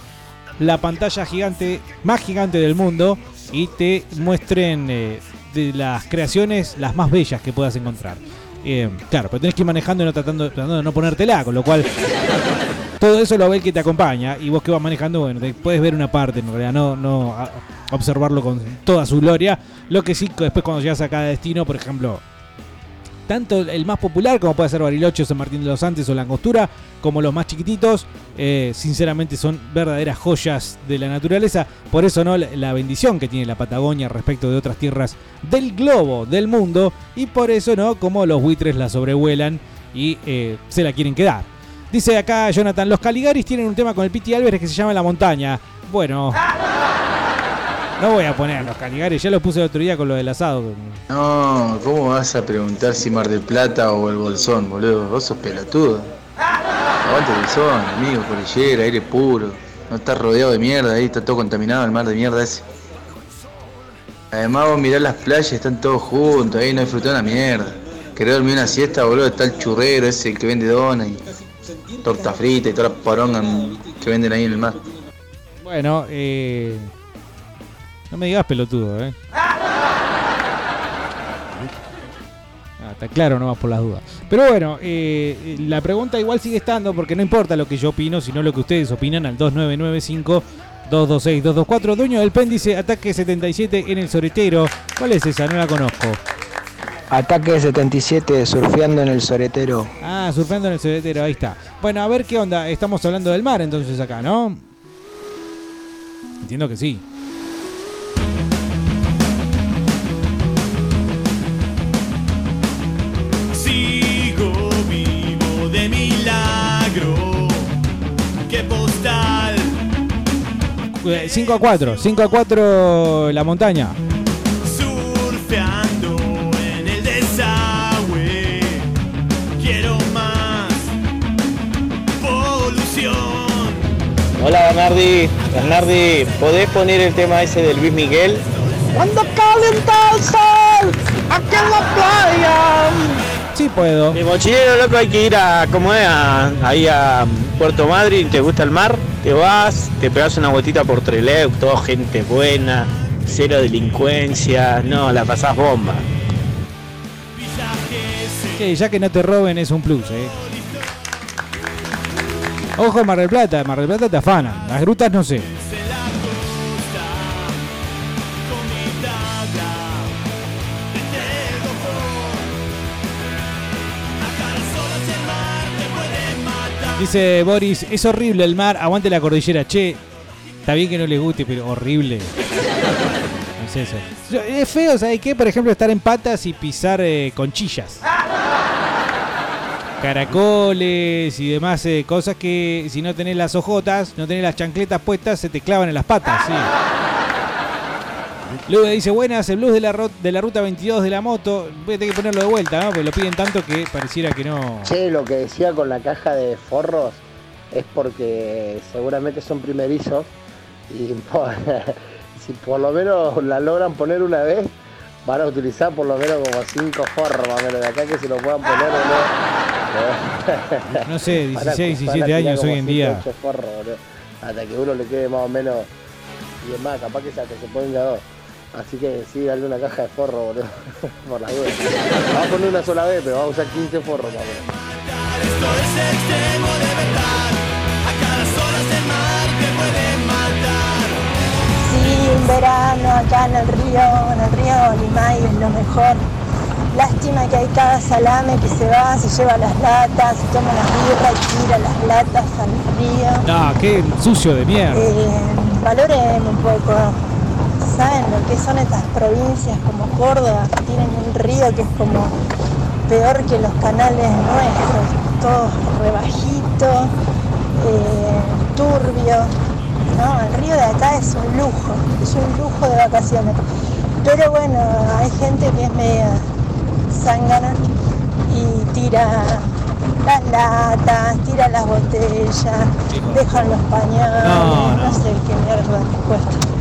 la pantalla gigante, más gigante del mundo, y te muestren de las creaciones las más bellas que puedas encontrar. Eh, claro, pero tenés que ir manejando y no tratando, tratando de no ponértela, con lo cual todo eso lo ve el que te acompaña y vos que vas manejando, bueno, te puedes ver una parte, en realidad no, no observarlo con toda su gloria. Lo que sí, después cuando llegas a cada destino, por ejemplo, tanto el más popular como puede ser Bariloche, San Martín de los Andes o La Angostura, como los más chiquititos, eh, sinceramente son verdaderas joyas de la naturaleza. Por eso no la, bendición que tiene la Patagonia respecto de otras tierras del globo, del mundo, y por eso no como los buitres la sobrevuelan y eh, se la quieren quedar. Dice acá Jonathan, los Caligaris tienen un tema con el Piti Álvarez que se llama La Montaña. Bueno, no voy a poner los Caligaris, ya lo puse el otro día con lo del asado. No, ¿cómo vas a preguntar si Mar del Plata o el Bolsón, boludo? Vos sos pelotudo. Aguante el Bolsón, amigo, cordillera, aire puro. No estás rodeado de mierda, ahí está todo contaminado el mar de mierda ese. Además vos mirás las playas, están todos juntos, ahí no disfrutás una mierda. Querés dormir una siesta, boludo, está el churrero ese que vende dona y torta frita y toda la poronga que venden ahí en el mar. Bueno, eh, no me digas pelotudo, ¿eh? Ah, está claro, no vas por las dudas. Pero bueno, eh, la pregunta igual sigue estando porque no importa lo que yo opino, sino lo que ustedes opinan al 2995 226 224. Dueño del pen dice ataque 77 en el soretero. ¿Cuál es esa? No la conozco. Ataque 77, surfeando en el soretero. Ah, surfeando en el soretero, ahí está. Bueno, a ver qué onda. Estamos hablando del mar entonces acá, ¿no? Entiendo que sí. 5 a 4, 5 a 4 la montaña. Surfeando en el desagüe. Quiero más polución. Hola Bernardi, Bernardi, ¿podés poner el tema ese de Luis Miguel? Cuando calienta el sol, aquí en la playa. Sí puedo. Mi mochilero loco hay que ir a, ¿cómo es? A- ahí a Puerto Madryn, ¿te gusta el mar? Te vas, te pegas una vueltita por Trelew, toda gente buena, cero delincuencia, no, la pasás bomba. Sí, ya que no te roben es un plus, eh. Ojo Mar del Plata, Mar del Plata te afanan. Las grutas no sé. Dice Boris, es horrible el mar, aguante la cordillera. Che, Está bien que no les guste, pero horrible. No sé eso. Es feo, ¿sabes qué? Por ejemplo, estar en patas y pisar eh, conchillas. Caracoles y demás eh, cosas que si no tenés las ojotas, no tenés las chancletas puestas, se te clavan en las patas, sí. Luego dice, buenas, el blues de la, ro- de la ruta 22 de la moto. Voy a tener que ponerlo de vuelta, ¿no? Porque lo piden tanto que pareciera que no... Che, lo que decía con la caja de forros es porque seguramente son primerizos y por- si por lo menos la logran poner una vez, van a utilizar por lo menos como cinco forros más o menos de acá que se lo puedan poner o no. No sé, Van a- 16, van a 17 tirar años hoy en día. ocho forros, hasta que uno le quede más o menos y es más, capaz que hasta se ponga dos. Así que sí, dale una caja de forro, boludo, por la duda. Vamos a poner una sola vez, pero vamos a usar 15 forros más o menos. Sí, un verano acá en el río, en el río Limay es lo mejor. Lástima que hay cada salame que se va, se lleva las latas, se toma la birra y tira las latas al río. No, qué sucio de mierda. Eh, valoren un poco, ¿saben lo que son estas provincias como Córdoba? que Tienen un río que es como peor que los canales nuestros, todo rebajito, eh, turbio. No, el río de acá es un lujo, es un lujo de vacaciones. Pero bueno, hay gente que es media zángana y tira las latas, tira las botellas, dejan los pañales, No, no, no. sé qué mierda cuesta.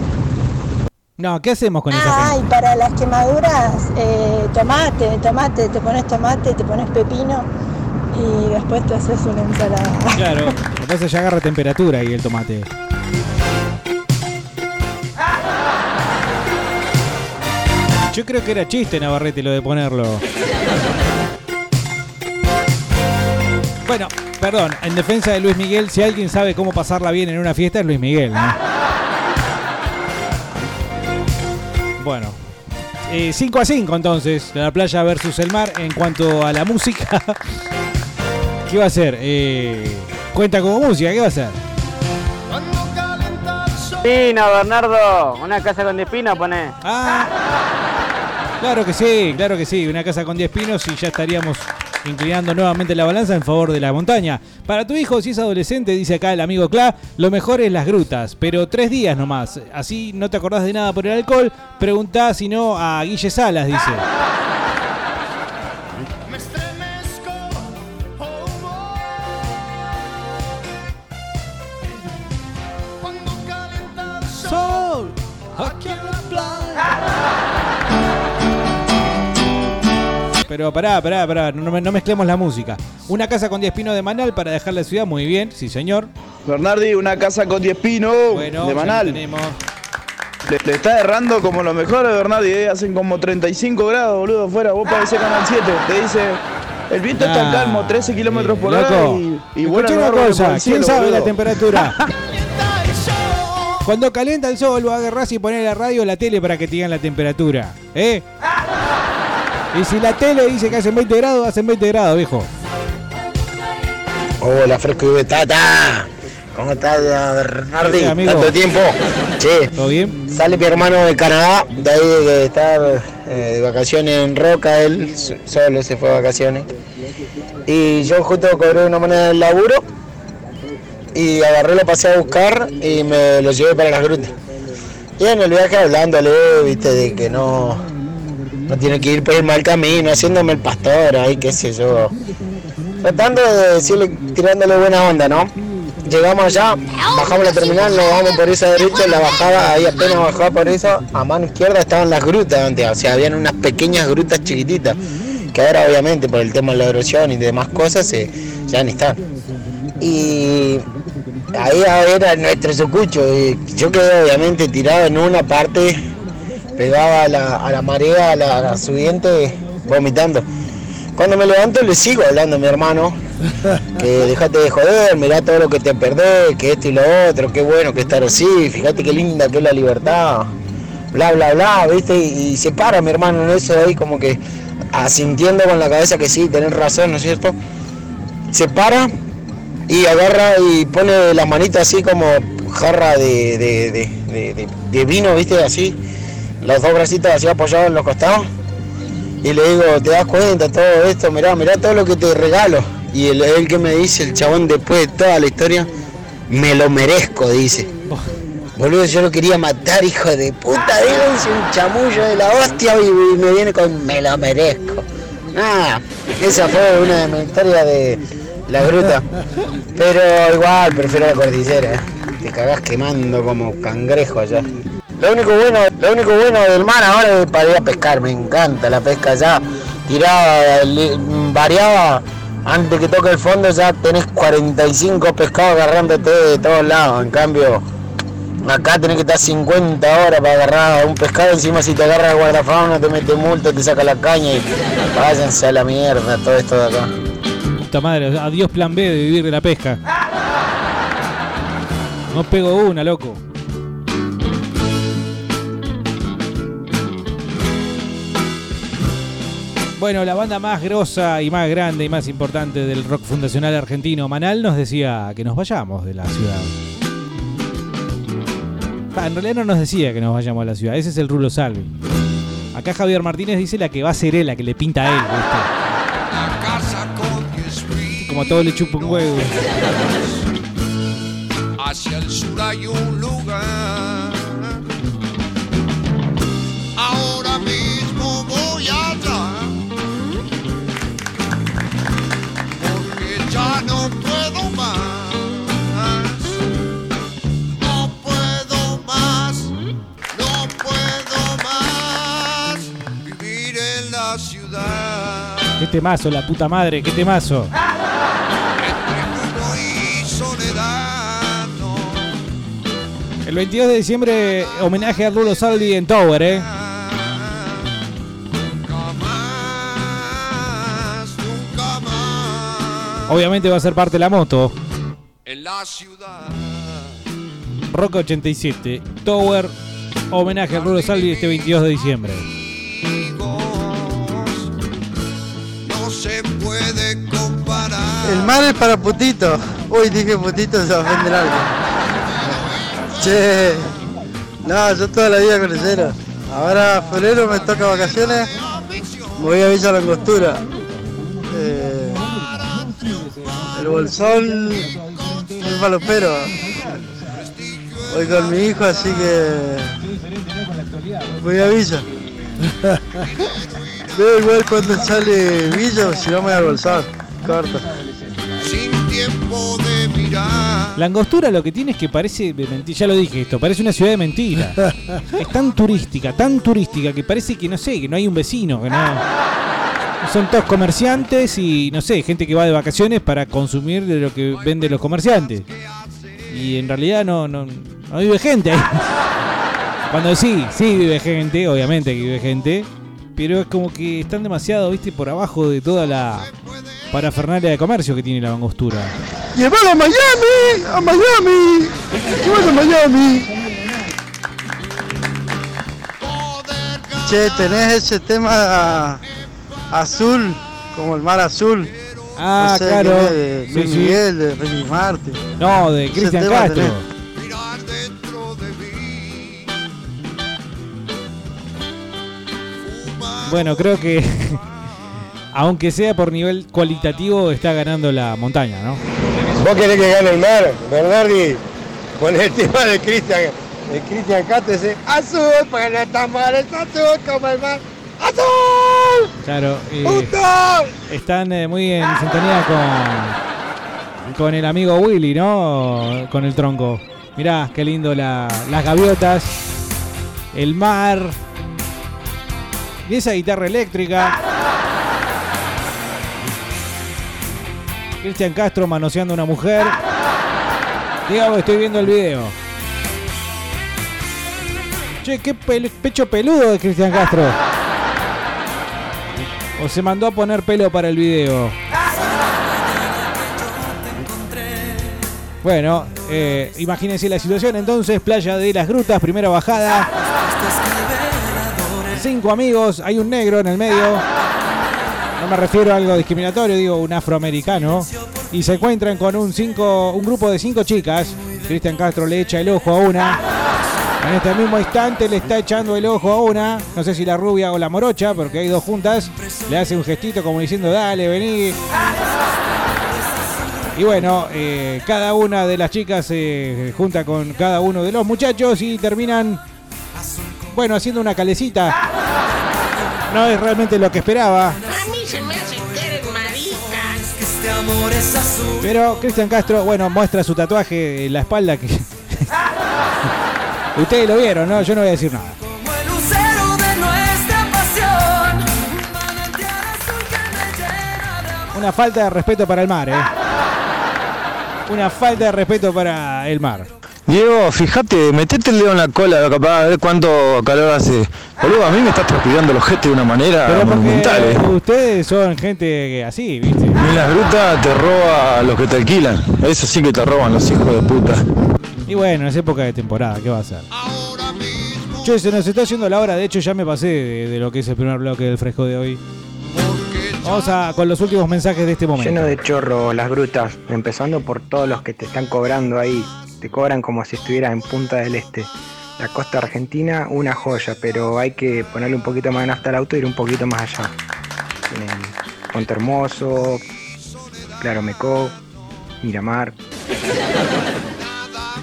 No, ¿qué hacemos con esa Ah, gente? y para las quemaduras, eh, tomate, tomate, te pones tomate, te pones pepino y después te haces una ensalada. Claro, lo que pasa es que ya agarra temperatura ahí el tomate. Yo creo que era chiste, Navarrete, lo de ponerlo. Bueno, perdón, en defensa de Luis Miguel, si alguien sabe cómo pasarla bien en una fiesta es Luis Miguel, ¿no? Bueno, 5 a 5 entonces, la playa versus el mar en cuanto a la música. ¿Qué va a hacer? Eh, cuenta como música, ¿qué va a hacer? Pino, Bernardo, una casa con espina pone. Ah, claro que sí, claro que sí, una casa con 10 pinos y ya estaríamos inclinando nuevamente la balanza en favor de la montaña. Para tu hijo, si es adolescente, dice acá el amigo Cla, lo mejor es las grutas, pero tres días nomás. Así no te acordás de nada por el alcohol. Preguntá si no a Guille Salas, dice. Pero pará, pará, pará, no, no mezclemos la música. Una casa con 10 pinos de Manal para dejar la ciudad muy bien, sí señor. Bernardi, una casa con 10 pinos Bueno, de Manal. lo tenemos. Le, le está errando como los mejores, Bernardi. eh, Hacen como 35 grados, boludo, afuera. Vos parecés Canal 7. Te dice, el viento está Nah, calmo, 13 kilómetros por loco. hora y, y los una cosa, ¿quién sabe boludo. la temperatura? Cuando calienta el sol, vos agarrás y ponés la radio o la tele para que te digan la temperatura. ¿Eh? Y si la tele dice que hacen 20 grados, hacen 20 grados, viejo. Hola, Fresco y Betata. ¿Cómo estás, Bernardi? Sí, amigo. Tanto tiempo. Che, ¿Todo bien? sale mi hermano de Canadá, de ahí de estar eh, de vacaciones en Roca, él so- solo se fue de vacaciones. Y yo justo cobré una moneda del laburo y agarré, lo pasé a buscar y me lo llevé para las grutas. Y en el viaje hablándole, viste, de que no, no tiene que ir por el mal camino, haciéndome el pastor ahí, qué sé yo. Tratando de decirle, tirándole buena onda, ¿no? Llegamos allá, bajamos la terminal, nos vamos por esa derecha, la bajada, ahí apenas bajaba por eso, a mano izquierda estaban las grutas, o sea, habían unas pequeñas grutas chiquititas, que ahora obviamente por el tema de la erosión y demás cosas eh, ya ni están. Y ahí era nuestro sucucho, y yo quedé obviamente tirado en una parte, pegaba a la, a la marea, a la, subiente, vomitando. Cuando me levanto le sigo hablando a mi hermano, que dejate de joder, mirá todo lo que te perdés, que esto y lo otro, qué bueno que estar así, fíjate qué linda que es la libertad, bla bla bla, viste, y, se para mi hermano en eso ahí como que asintiendo con la cabeza que sí, tenés razón, ¿no es cierto? Se para y agarra y pone las manitas así como jarra de- de- de vino, viste, así, los dos bracitos así apoyados en los costados. Y le digo, ¿te das cuenta todo esto? Mirá, mirá todo lo que te regalo. Y el, que me dice, el chabón después de toda la historia, me lo merezco, dice. Boludo, yo lo quería matar, hijo de puta, digo, un chamullo de la hostia y, me viene con me lo merezco. Nada, esa fue una de mis historias de la gruta. Pero igual, prefiero la cordillera, eh. te cagás quemando como cangrejo allá. Lo único bueno, lo único bueno del mar ahora es para ir a pescar, me encanta la pesca allá. Tiraba, variaba, antes que toque el fondo ya tenés 45 pescados agarrándote de todos lados. En cambio, acá tenés que estar 50 horas para agarrar un pescado. Encima si te agarra el guardafauna te mete multa, te saca la caña y váyanse a la mierda todo esto de acá. Puta madre, adiós plan B de vivir de la pesca. No pego una, loco. Bueno, la banda más grosa y más grande y más importante del rock fundacional argentino, Manal, nos decía que nos vayamos de la ciudad. Ah, en realidad no nos decía que nos vayamos a la ciudad, ese es el Rulo Salvi. Acá Javier Martínez dice la que va a ser él, la que le pinta a él, ¿viste? Como a todo le chupa un huevo. Hacia el sur hay un temazo, la puta madre, qué temazo. El 22 de diciembre, homenaje a Rulo Salvi en Tower, ¿eh? Obviamente va a ser parte de la moto. En la ciudad. Rock 87, Tower, homenaje a Rulo Salvi este 22 de diciembre. Puede comparar. El mar es para putito. Uy, dije putito, se va a ofender algo. Che, no, yo toda la vida crucero. Ahora febrero me toca vacaciones, me voy a Villa Langostura. Eh, el bolsón es falopero. Voy con mi hijo, así que voy a Villa. Veo igual cuando sale Villa si no me voy al bolsón. Corto. Sin tiempo de mirar. La angostura lo que tiene es que parece de mentira, ya lo dije esto, parece una ciudad de mentira. es tan turística, tan turística que parece que no sé, que no hay un vecino, que no. Son todos comerciantes y no sé, gente que va de vacaciones para consumir de lo que venden los comerciantes. Y en realidad no, no, no vive gente ahí. Cuando sí, sí vive gente, obviamente que vive gente, pero es como que están demasiado, viste, por abajo de toda la parafernalia de comercio que tiene la angostura. ¡Llévalo a Miami! ¡A Miami! ¡Llévalo a Miami! Che, tenés ese tema azul, como el mar azul. Ah, No sé, claro. De Sí, Luis sí. Miguel, de Ricky Martin. No, de Cristian Castro. tenés. Bueno, creo que aunque sea por nivel cualitativo está ganando la montaña, ¿no? ¿Vos querés que gane el mar, Bernardi? Con el tema de Cristian, de Cristian Castro ese azul, porque no está mal, es azul como el mar. ¡Azul! Claro. eh, están eh, muy en sintonía con con el amigo Willy, ¿no? Con el tronco. Mirá, qué lindo la- las gaviotas, el mar y esa guitarra eléctrica. Cristian Castro manoseando a una mujer. Digamos, estoy viendo el video. Che, qué pecho peludo de Cristian Castro. O se mandó a poner pelo para el video. Bueno, eh, imagínense la situación entonces, playa de las grutas, primera bajada. Cinco amigos, hay un negro en el medio. No me refiero a algo discriminatorio, digo un afroamericano. Y se encuentran con un, cinco, un grupo de cinco chicas. Cristian Castro le echa el ojo a una. En este mismo instante le está echando el ojo a una. No sé si la rubia o la morocha, porque hay dos juntas. Le hace un gestito como diciendo, dale, vení. Y bueno, eh, cada una de las chicas se junta con cada uno de los muchachos y terminan, bueno, haciendo una calecita. No es realmente lo que esperaba. A mí se me hace que eres marica. Este amor es azul. Pero Cristian Castro, bueno, muestra su tatuaje en la espalda que... Ustedes lo vieron, ¿no? Yo no voy a decir nada. Una falta de respeto para el mar, ¿eh? Una falta de respeto para el mar. Diego, fíjate, metete el dedo en la cola, capaz, a ver cuánto calor hace. Boludo, a mí me estás transpirando los ojete de una manera Pero monumental, eh. ustedes son gente así, ¿viste? En las grutas te roba los que te alquilan. Eso sí que te roban los hijos de puta. Y bueno, es época de temporada, ¿qué va a hacer? Che, se nos está haciendo la hora, de hecho ya me pasé de, de lo que es el primer bloque del fresco de hoy. Vamos a con los últimos mensajes de este momento. Lleno de chorro las grutas, empezando por todos los que te están cobrando ahí. Te cobran como si estuvieras en Punta del Este. La costa argentina, una joya, pero hay que ponerle un poquito más de nafta al auto y ir un poquito más allá. Tienen Puente Hermoso, Claro Mecó, Miramar.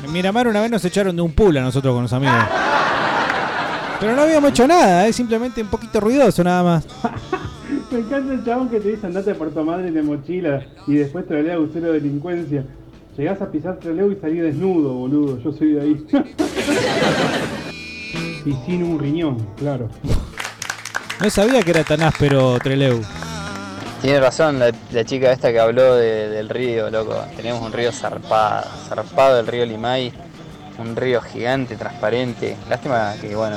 En Miramar una vez nos echaron de un pool a nosotros con los amigos. Pero no habíamos hecho nada, es simplemente un poquito ruidoso nada más. Me encanta el chabón que te dice andate a Puerto Madryn de mochila y después trolea cero de delincuencia. Llegás a pisar troleo y salís desnudo, boludo. Yo soy de ahí. y sin un riñón, claro. No sabía que era tan áspero Treleu. Tiene razón la, la chica esta que habló de- del río, loco. Tenemos un río zarpado, zarpado el río Limay, un río gigante, transparente. Lástima que, bueno,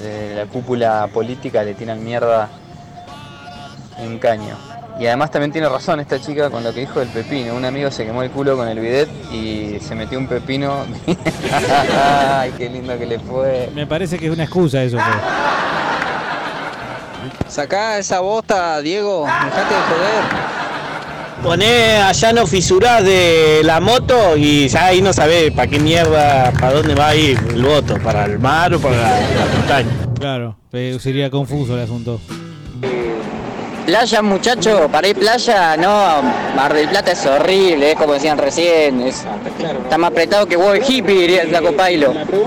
de la cúpula política le tiran mierda un caño. Y además también tiene razón esta chica con lo que dijo del pepino. Un amigo se quemó el culo con el bidet y se metió un pepino. Ay, qué lindo que le fue. Me parece que es una excusa eso. pues. Sacá esa bosta, Diego. Dejate de joder. Poné allá no fisurás de la moto y ya ahí no sabés para qué mierda, para dónde va a ir el voto, para el mar o para la, la montaña. Claro, sería confuso el asunto. Playa, muchacho, para ir playa, no, Mar del Plata es horrible, es como decían recién, es- está más apretado que World Hippie, diría el.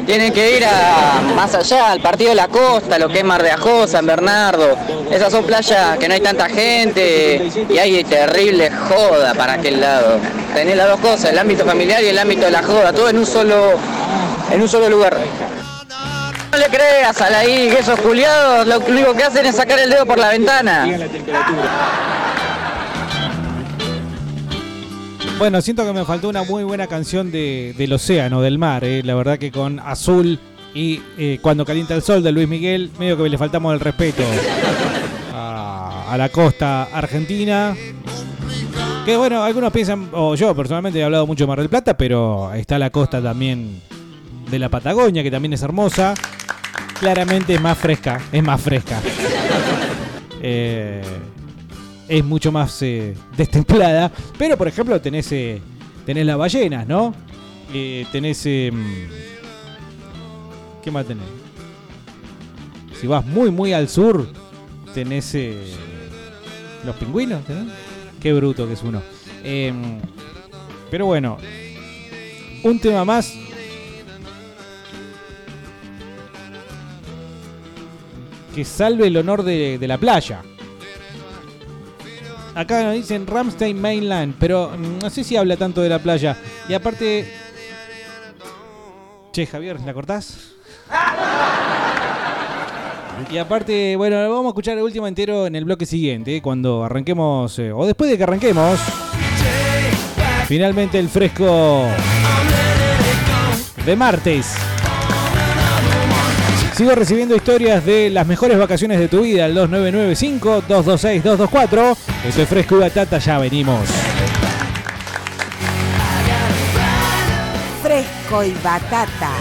Tienen que ir a más allá, al partido de la costa, lo que es Mar de Ajó, San Bernardo. Esas son playas que no hay tanta gente y hay terrible joda para aquel lado. Tenés las dos cosas, el ámbito familiar y el ámbito de la joda, todo en un solo, en un solo lugar. No le creas a la I, que esos culiados lo único que hacen es sacar el dedo por la ventana. Bueno, siento que me faltó una muy buena canción de, del océano, del mar. eh. La verdad que con Azul y eh, Cuando calienta el sol de Luis Miguel, medio que le faltamos el respeto a, a la costa argentina. Que bueno, algunos piensan, o yo personalmente he hablado mucho de Mar del Plata, pero está la costa también de la Patagonia, que también es hermosa. Claramente es más fresca, es más fresca. Eh, es mucho más eh, destemplada. Pero, por ejemplo, tenés, eh, tenés las ballenas, ¿no? Eh, tenés... eh, ¿Qué más tenés? Si vas muy, muy al sur, tenés los pingüinos. Qué bruto que es uno. Eh, pero bueno, un tema más. Que salve el honor de, la playa. Acá nos dicen Ramstein Mainland, pero mm, no sé si habla tanto de la playa. Y aparte. Che, Javier, ¿la cortás? Y aparte, bueno, vamos a escuchar el último entero en el bloque siguiente, cuando arranquemos, eh, o después de que arranquemos. Finalmente el fresco de martes. Sigo recibiendo historias de las mejores vacaciones de tu vida al 2995-226-224. Esto es Fresco y Batata, ya venimos. Fresco y batata.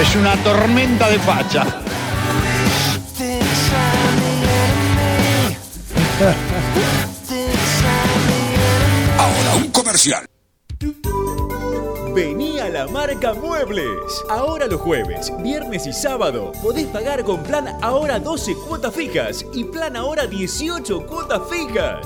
Es una tormenta de facha. Ahora un comercial. Vení la marca Muebles. Ahora los jueves, viernes y sábado podés pagar con plan ahora 12 cuotas fijas y plan ahora 18 cuotas fijas.